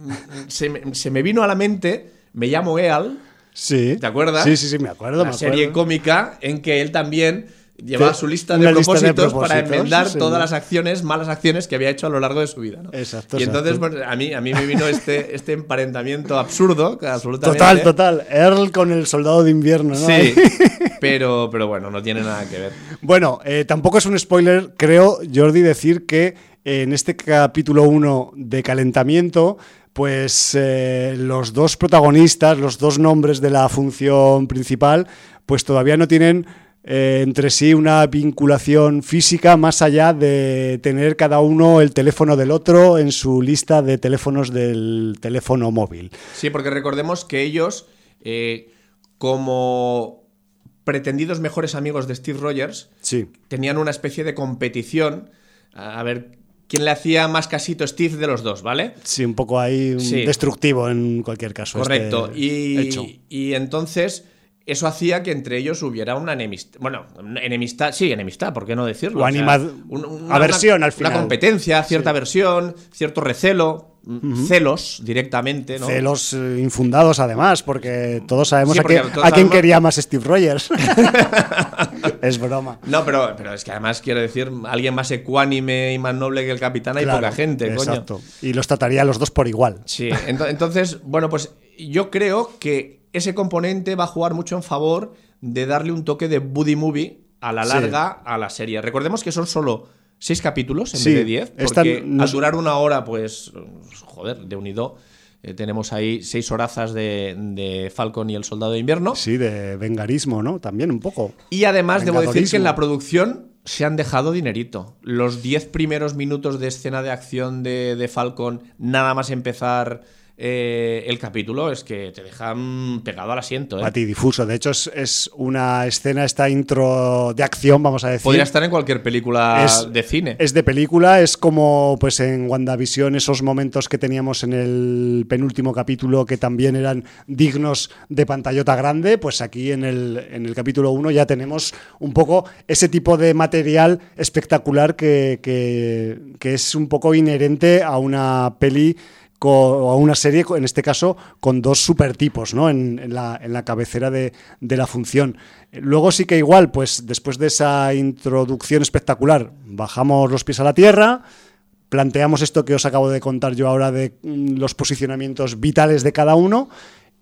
se me, vino a la mente, me llamo Eal. Sí. ¿Te acuerdas? Sí, sí, sí, me acuerdo. La serie cómica en que él también llevaba su lista de, propósitos para enmendar todas las acciones, malas acciones que había hecho a lo largo de su vida. Exacto. Y entonces a, mí, a mí me vino este, este emparentamiento absurdo, absolutamente. Total, total. Earl con el soldado de invierno, ¿no? Sí. pero, pero bueno, no tiene nada que ver. Bueno, eh, tampoco es un spoiler, creo, Jordi, decir que en este capítulo 1 de calentamiento, pues eh, los dos protagonistas, los dos nombres de la función principal, pues todavía no tienen eh, entre sí una vinculación física más allá de tener cada uno el teléfono del otro en su lista de teléfonos del teléfono móvil. Sí, porque recordemos que ellos, eh, como pretendidos mejores amigos de Steve Rogers, sí. tenían una especie de competición a ver quién le hacía más casito a Steve de los dos, ¿vale? Sí, un poco ahí destructivo en cualquier caso. Correcto. Este y entonces eso hacía que entre ellos hubiera una enemistad. Bueno, enemistad, sí, enemistad, ¿por qué no decirlo? O, una, aversión al final. Una competencia, cierta aversión, cierto recelo, celos directamente, ¿no? Celos eh, infundados además, porque todos sabemos a, quién quería más Steve Rogers. es broma. No, pero, pero es que además quiero decir, alguien más ecuánime y más noble que el capitán hay poca gente, exacto. Y los trataría a los dos por igual. Sí, entonces, bueno, pues yo creo que ese componente va a jugar mucho en favor de darle un toque de buddy movie a la larga a la serie. Recordemos que son solo seis capítulos en vez de diez, porque al durar una hora, pues, joder, de unido. Eh, tenemos ahí seis horazas de, de, Falcon y el Soldado de Invierno. Sí, de vengarismo, ¿no? También un poco. Y además debo decir que en la producción se han dejado dinerito. Los diez primeros minutos de escena de acción de, de Falcon, nada más empezar eh, el capítulo es que te dejan pegado al asiento. ¿eh? A ti, difuso. De hecho, es, una escena, esta intro de acción, vamos a decir. Podría estar en cualquier película de cine. Es de película, es como pues en WandaVision esos momentos que teníamos en el penúltimo capítulo que también eran dignos de pantallota grande. Pues aquí en el, en el capítulo 1 ya tenemos un poco ese tipo de material espectacular que, que es un poco inherente a una peli o a una serie, en este caso, con dos supertipos ¿no? en, en, la, en la, cabecera de, de, la función. Luego sí que igual, pues después de esa introducción espectacular, bajamos los pies a la tierra, planteamos esto que os acabo de contar yo ahora de mm, los posicionamientos vitales de cada uno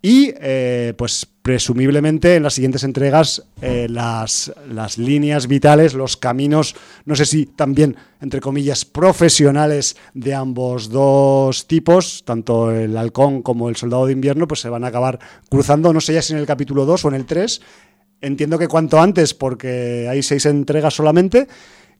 y eh, pues presumiblemente en las siguientes entregas eh, las, las, líneas vitales, los caminos, no sé si también, entre comillas, profesionales de ambos dos tipos, tanto el halcón como el soldado de invierno, pues se van a acabar cruzando, no sé ya si en el capítulo 2 o en el 3, entiendo que cuanto antes porque hay seis entregas solamente,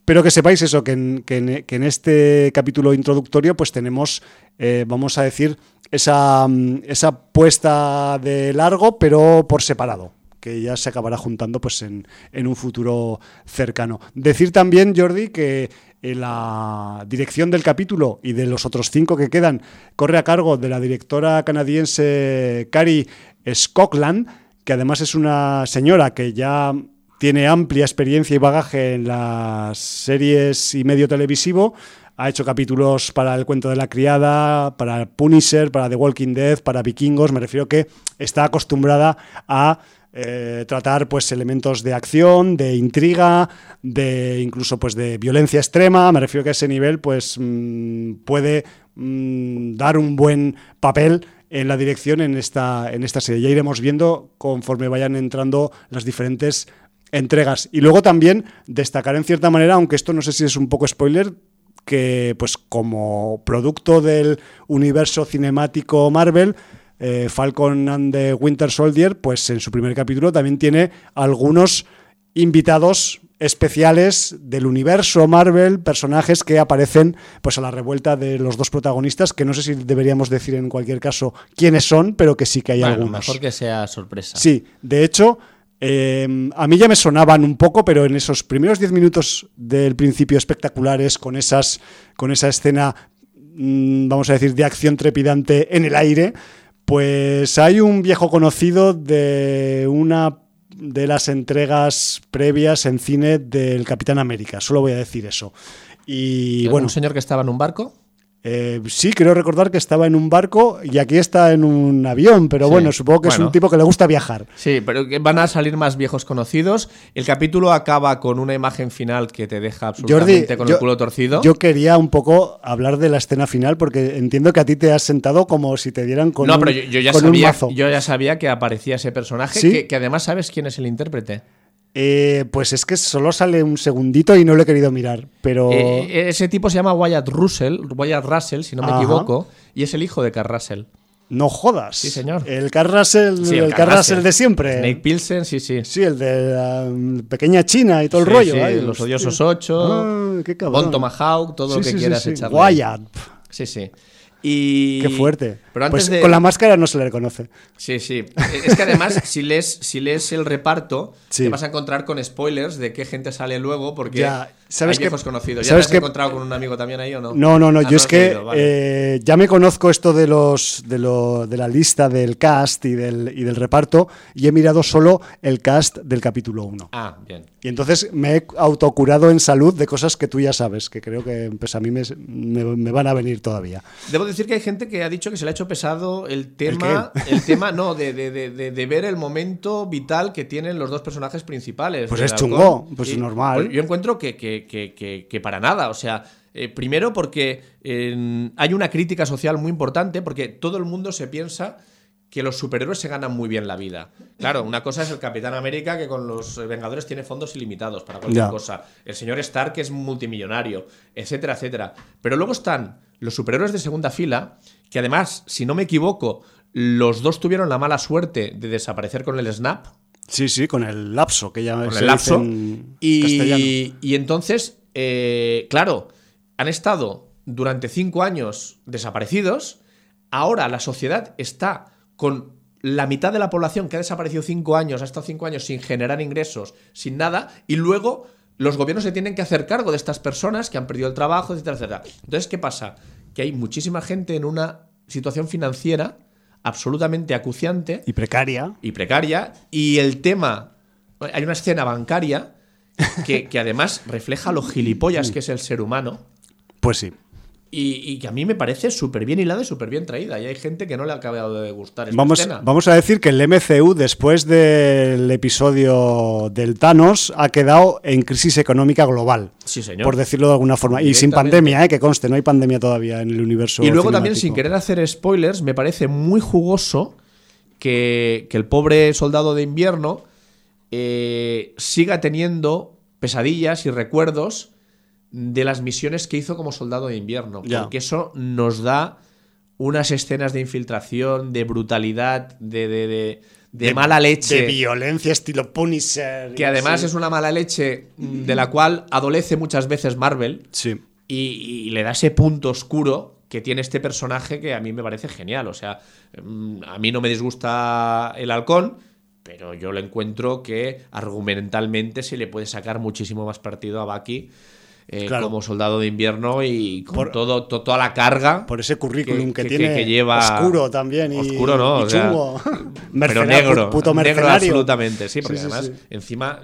pero que sepáis eso, que en, que en, este capítulo introductorio pues tenemos, eh, vamos a decir, esa, esa puesta de largo, pero por separado que ya se acabará juntando pues en, en, un futuro cercano. Decir también, Jordi, que la dirección del capítulo y de los otros cinco que quedan corre a cargo de la directora canadiense Carrie Scotland, que además es una señora que ya tiene amplia experiencia y bagaje en las series y medio televisivo. Ha hecho capítulos para El cuento de la criada, para Punisher, para The Walking Dead, para Vikingos. Me refiero que está acostumbrada a eh, tratar pues elementos de acción, de intriga, de incluso pues de violencia extrema. Me refiero que a ese nivel pues mm, puede mm, dar un buen papel en la dirección en esta, en esta serie. Ya iremos viendo conforme vayan entrando las diferentes entregas. Y luego también destacar en cierta manera, aunque esto no sé si es un poco spoiler, que pues como producto del universo cinemático Marvel, eh, Falcon and the Winter Soldier, pues en su primer capítulo también tiene algunos invitados especiales del universo Marvel, personajes que aparecen pues a la revuelta de los dos protagonistas, que no sé si deberíamos decir en cualquier caso quiénes son, pero que sí que hay algunos. Mejor que sea sorpresa. Sí, de hecho, Em, a mí ya me sonaban un poco, pero en esos primeros 10 minutos del principio espectaculares, con, esas, con esa escena, mm, vamos a decir, de acción trepidante en el aire, pues hay un viejo conocido de una de las entregas previas en cine del Capitán América, solo voy a decir eso. Y bueno, un señor que estaba en un barco. Eh, sí, creo recordar que estaba en un barco y aquí está en un avión, pero bueno, supongo que es un tipo que le gusta viajar. Sí, pero van a salir más viejos conocidos. El capítulo acaba con una imagen final que te deja absolutamente con el culo torcido. Yo quería un poco hablar de la escena final porque entiendo que a ti te has sentado como si te dieran con, no, pero yo, ya sabía, Yo ya sabía que aparecía ese personaje, que, además sabes quién es el intérprete. Eh, pues es que solo sale un segundito y no lo he querido mirar, pero... Eh, ese tipo se llama Wyatt Russell, Wyatt Russell, si no me equivoco, y es el hijo de Carl Russell. No jodas. Sí, señor. El Carl Russell, el, Russell de siempre. Snake Pilsen, sí, sí. Sí, el de la pequeña China y todo el rollo. Sí, los odiosos ocho, ah, qué Bon Tomahawk, todo lo que quieras echarle. Wyatt. Sí, sí. Y... Qué fuerte. Pero pues con la máscara no se le reconoce. Sí, sí. Es que además, si lees, si lees el reparto, te vas a encontrar con spoilers de qué gente sale luego, porque ya, ¿sabes hay viejos conocidos. ¿Ya te has encontrado con un amigo también ahí o no? No, no, no. Ah, yo es que eh, ya me conozco esto de los de, lo, de la lista del cast y del, y del reparto y he mirado solo el cast del capítulo 1. Ah, bien. Y entonces me he autocurado en salud de cosas que tú ya sabes, que creo que pues, a mí me, me, van a venir todavía. Debo decir que hay gente que ha dicho que se le ha hecho pesado el tema, ¿El, tema no, de, de, de, ver el momento vital que tienen los dos personajes principales. Pues es chungo, pues es normal. Pues yo encuentro que, que, que, que, para nada, o sea, eh, primero porque hay una crítica social muy importante, porque todo el mundo se piensa que los superhéroes se ganan muy bien la vida. Claro, una cosa es el Capitán América que con los Vengadores tiene fondos ilimitados para cualquier cosa. El señor Stark es multimillonario, etcétera, etcétera. Pero luego están los superhéroes de segunda fila, que además, si no me equivoco, los dos tuvieron la mala suerte de desaparecer con el snap. Sí, sí, con el lapso, que ya con el lapso. y, y, entonces, eh, claro, han estado durante cinco años desaparecidos. Ahora la sociedad está con la mitad de la población que ha desaparecido cinco años, ha estado cinco años sin generar ingresos, sin nada, y luego los gobiernos se tienen que hacer cargo de estas personas que han perdido el trabajo, etcétera, etcétera. Entonces, ¿qué pasa? Que hay muchísima gente en una situación financiera absolutamente acuciante. Y precaria. Y precaria. Y el tema. Hay una escena bancaria que, que además refleja lo gilipollas que es el ser humano. Pues sí. Y, que a mí me parece súper bien hilada y súper bien traída. Y hay gente que no le ha acabado de gustar esta vamos, Vamos a decir que el MCU, después del episodio del Thanos, ha quedado en crisis económica global. Sí, señor. Por decirlo de alguna forma. Y sin pandemia, ¿eh? que conste, no hay pandemia todavía en el universo. Y luego también, sin querer hacer spoilers, me parece muy jugoso que, el pobre soldado de invierno eh, siga teniendo pesadillas y recuerdos de las misiones que hizo como soldado de invierno. Porque eso nos da unas escenas de infiltración, de brutalidad, de, de, mala leche. De violencia estilo Punisher. Que además es una mala leche de la cual adolece muchas veces Marvel. Sí. Y, le da ese punto oscuro que tiene este personaje que a mí me parece genial. O sea, mm, a mí no me disgusta el halcón, pero yo le encuentro que argumentalmente se le puede sacar muchísimo más partido a Bucky eh, como soldado de invierno y con todo, toda la carga. Por ese currículum que, tiene. Que, lleva. Oscuro también. Y, oscuro no. chungo. pero negro. Puto negro absolutamente, sí, porque además encima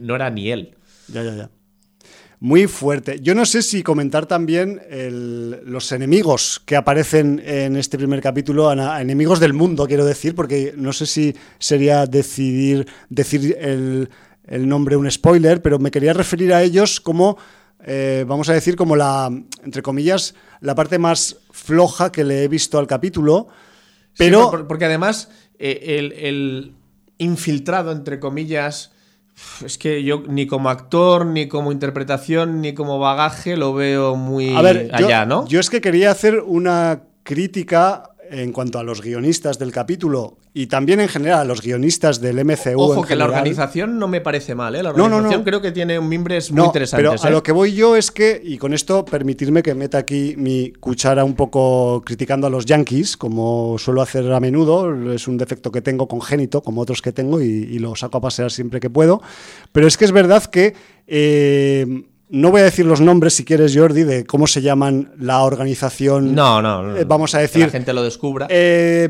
no era ni él. Ya, ya, ya. Muy fuerte. Yo no sé si comentar también los enemigos que aparecen en este primer capítulo, enemigos del mundo, quiero decir, porque no sé si sería decidir decir el, el nombre un spoiler, pero me quería referir a ellos como eh, vamos a decir, como la, entre comillas, la parte más floja que le he visto al capítulo. Pero. porque además, eh, el, infiltrado, entre comillas. Es que yo ni como actor, ni como interpretación, ni como bagaje lo veo muy allá, ¿no? Yo es que quería hacer una crítica en cuanto a los guionistas del capítulo y también en general a los guionistas del MCU. Ojo, que la organización no me parece mal, ¿eh? La organización creo que tiene mimbres muy interesantes. Pero a ¿eh? lo que voy yo es que, y con esto permitirme que meta aquí mi cuchara un poco criticando a los yankees, como suelo hacer a menudo, es un defecto que tengo congénito, como otros que tengo, y, lo saco a pasear siempre que puedo. Pero es que es verdad que. Eh, no voy a decir los nombres, si quieres, Jordi, de cómo se llaman la organización. No, no. Eh, vamos a decir. Que la gente lo descubra. Eh,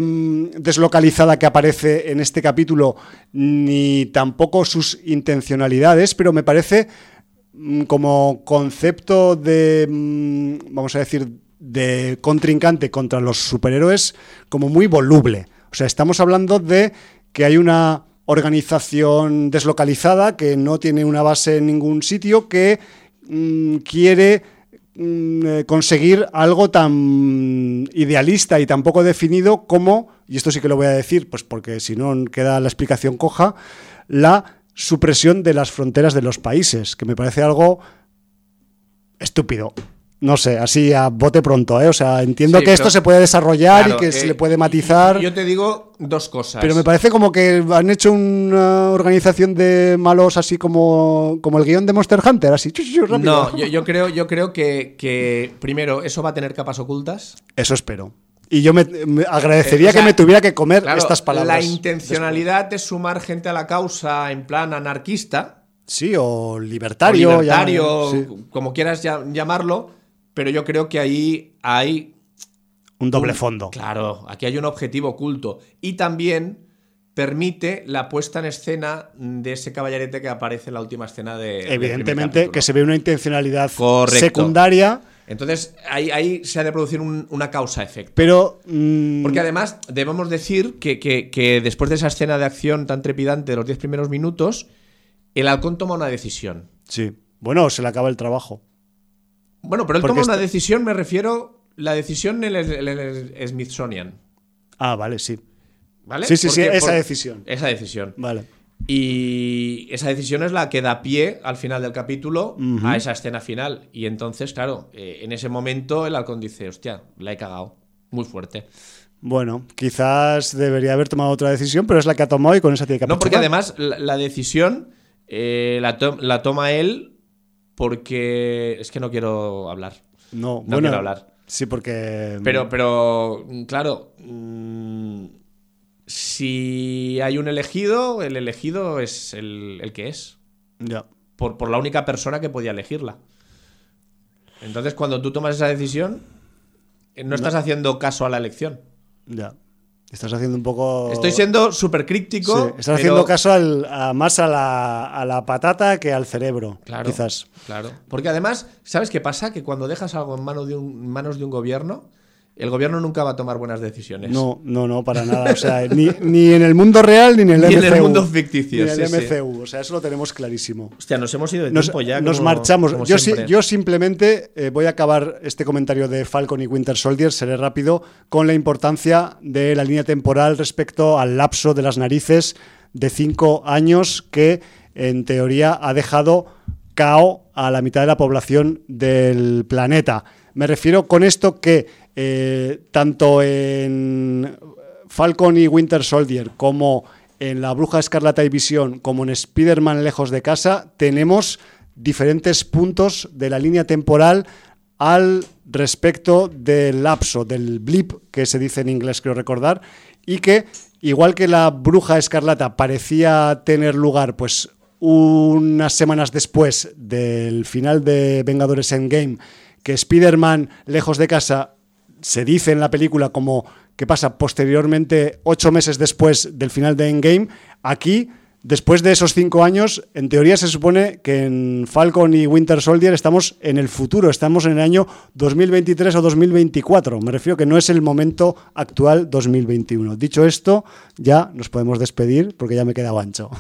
deslocalizada que aparece en este capítulo, ni tampoco sus intencionalidades, pero me parece mm, como concepto de. Mm, vamos a decir. de contrincante contra los superhéroes, como muy voluble. O sea, estamos hablando de que hay una organización deslocalizada que no tiene una base en ningún sitio, que Mm, quiere mm, eh, conseguir algo tan idealista y tan poco definido como, y esto sí que lo voy a decir, pues porque si no queda la explicación coja, la supresión de las fronteras de los países, que me parece algo estúpido. No sé, así a bote pronto, ¿eh? O sea, entiendo Sí, que esto se puede desarrollar Claro, y que eh, se le puede matizar. Yo te digo dos cosas. Pero me parece como que han hecho una organización de malos así como, como el guion de Monster Hunter, así rápido. No, yo, yo creo, yo creo que, que, primero, eso va a tener capas ocultas. Eso espero. Y yo me, me agradecería Eh, o sea, que me tuviera que comer Claro, estas palabras. La intencionalidad es sumar gente a la causa en plan anarquista, Sí, o o libertario. libertario, ya- sí. como quieras llamarlo, pero yo creo que ahí hay Un doble un- fondo. Claro, aquí hay un objetivo oculto. Y también permite la puesta en escena de ese caballerete que aparece en la última escena de. Evidentemente que se ve una intencionalidad Correcto. secundaria, Entonces, ahí, ahí se ha de producir un- una causa-efecto. pero... mm, Porque además debemos decir que, que- que después de esa escena de acción tan trepidante de los 10 primeros minutos, el halcón toma una decisión. Sí. Bueno, se le acaba el trabajo. Bueno, pero él toma una decisión, me refiero, la decisión en el, Smithsonian. Ah, vale, sí. ¿Vale? Sí, sí, sí, esa por- decisión. Esa decisión. Vale. Y esa decisión es la que da pie al final del capítulo a esa escena final. Y entonces, claro, eh, en ese momento el halcón dice, hostia, la he cagado. Muy fuerte. Bueno, quizás debería haber tomado otra decisión, pero es la que ha tomado y con esa tiene que No, porque además la, la decisión eh, la, to- la toma él porque... Es que no quiero hablar. No, No bueno, quiero hablar. Sí, porque... Pero, pero, mm, claro, mm, si hay un elegido, el elegido es el, el que es. Ya. por, por la única persona que podía elegirla. Entonces, cuando tú tomas esa decisión, eh, no estás haciendo caso a la elección. Ya. Estás haciendo un poco... Estoy siendo súper crítico. Sí, estás haciendo caso al- a- más a la, a la patata que al cerebro, Claro, quizás. Claro. Porque además, ¿sabes qué pasa? Que cuando dejas algo en manos de un, manos de un gobierno, el gobierno nunca va a tomar buenas decisiones. No, no, no, para nada. O sea, ni, ni en el mundo real ni en el Ni en MCU. el mundo ficticio, Ni en el sí, sí. MCU. O sea, eso lo tenemos clarísimo. Hostia, nos hemos ido de Nos, tiempo ya. nos como- marchamos. como yo simplemente eh, voy a acabar este comentario de Falcon y Winter Soldier, seré rápido, con la importancia de la línea temporal respecto al lapso de las narices de cinco años que en teoría ha dejado cao a la mitad de la población del planeta. Me refiero con esto que eh, tanto en Falcon y Winter Soldier como en La Bruja Escarlata y Visión como en Spider-Man Lejos de Casa tenemos diferentes puntos de la línea temporal al respecto del lapso, del blip que se dice en inglés, creo recordar, y que igual que la Bruja Escarlata parecía tener lugar pues unas semanas después del final de Vengadores Endgame, que Spider-Man Lejos de Casa se dice en la película como que pasa posteriormente, ocho meses después del final de Endgame, aquí, después de esos cinco años, en teoría se supone que en Falcon y Winter Soldier estamos en el futuro, estamos en el año 2023 o 2024. Me refiero que no es el momento actual 2021. Dicho esto, ya nos podemos despedir porque ya me queda ancho.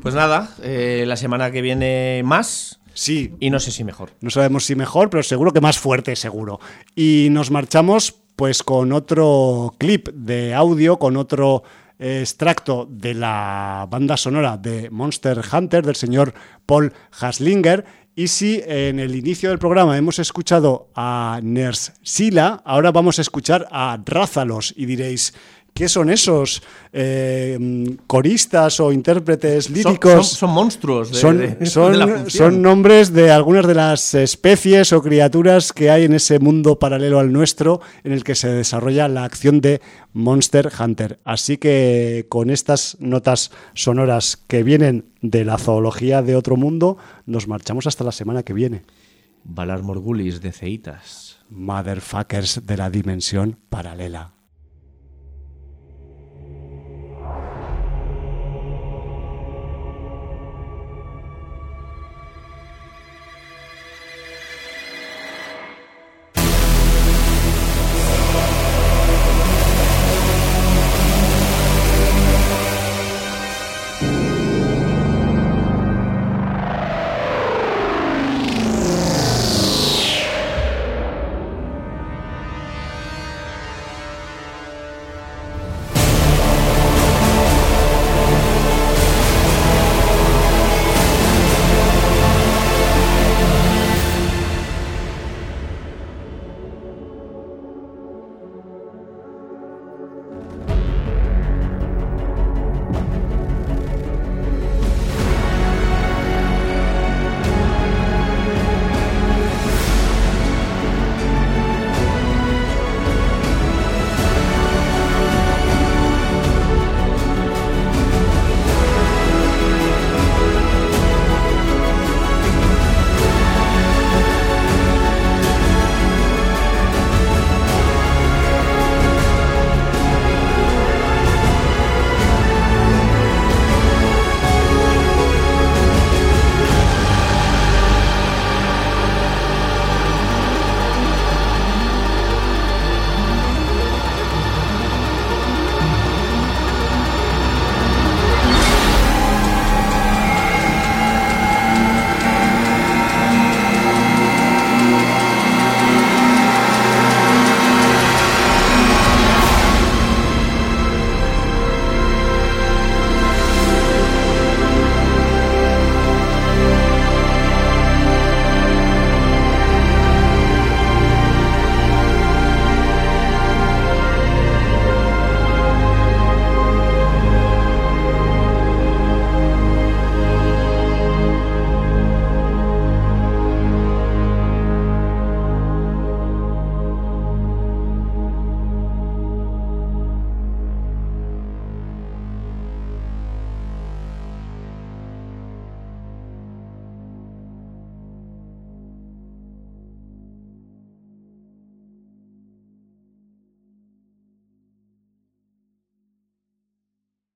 Pues nada, eh, la semana que viene más sí, y no sé si mejor. No sabemos si mejor, pero seguro que más fuerte, seguro. Y nos marchamos pues con otro clip de audio, con otro extracto de la banda sonora de Monster Hunter del señor Paul Haslinger. Y si en el inicio del programa hemos escuchado a Ners Sila, ahora vamos a escuchar a Rázalos y diréis, ¿qué son esos eh, coristas o intérpretes líricos? son- son monstruos de, son, de- son- de la función. son nombres de algunas de las especies o criaturas que hay en ese mundo paralelo al nuestro en el que se desarrolla la acción de Monster Hunter. Así que con estas notas sonoras que vienen de la zoología de otro mundo, nos marchamos hasta la semana que viene. Valar Morgulis de Ceitas. Motherfuckers de la dimensión paralela.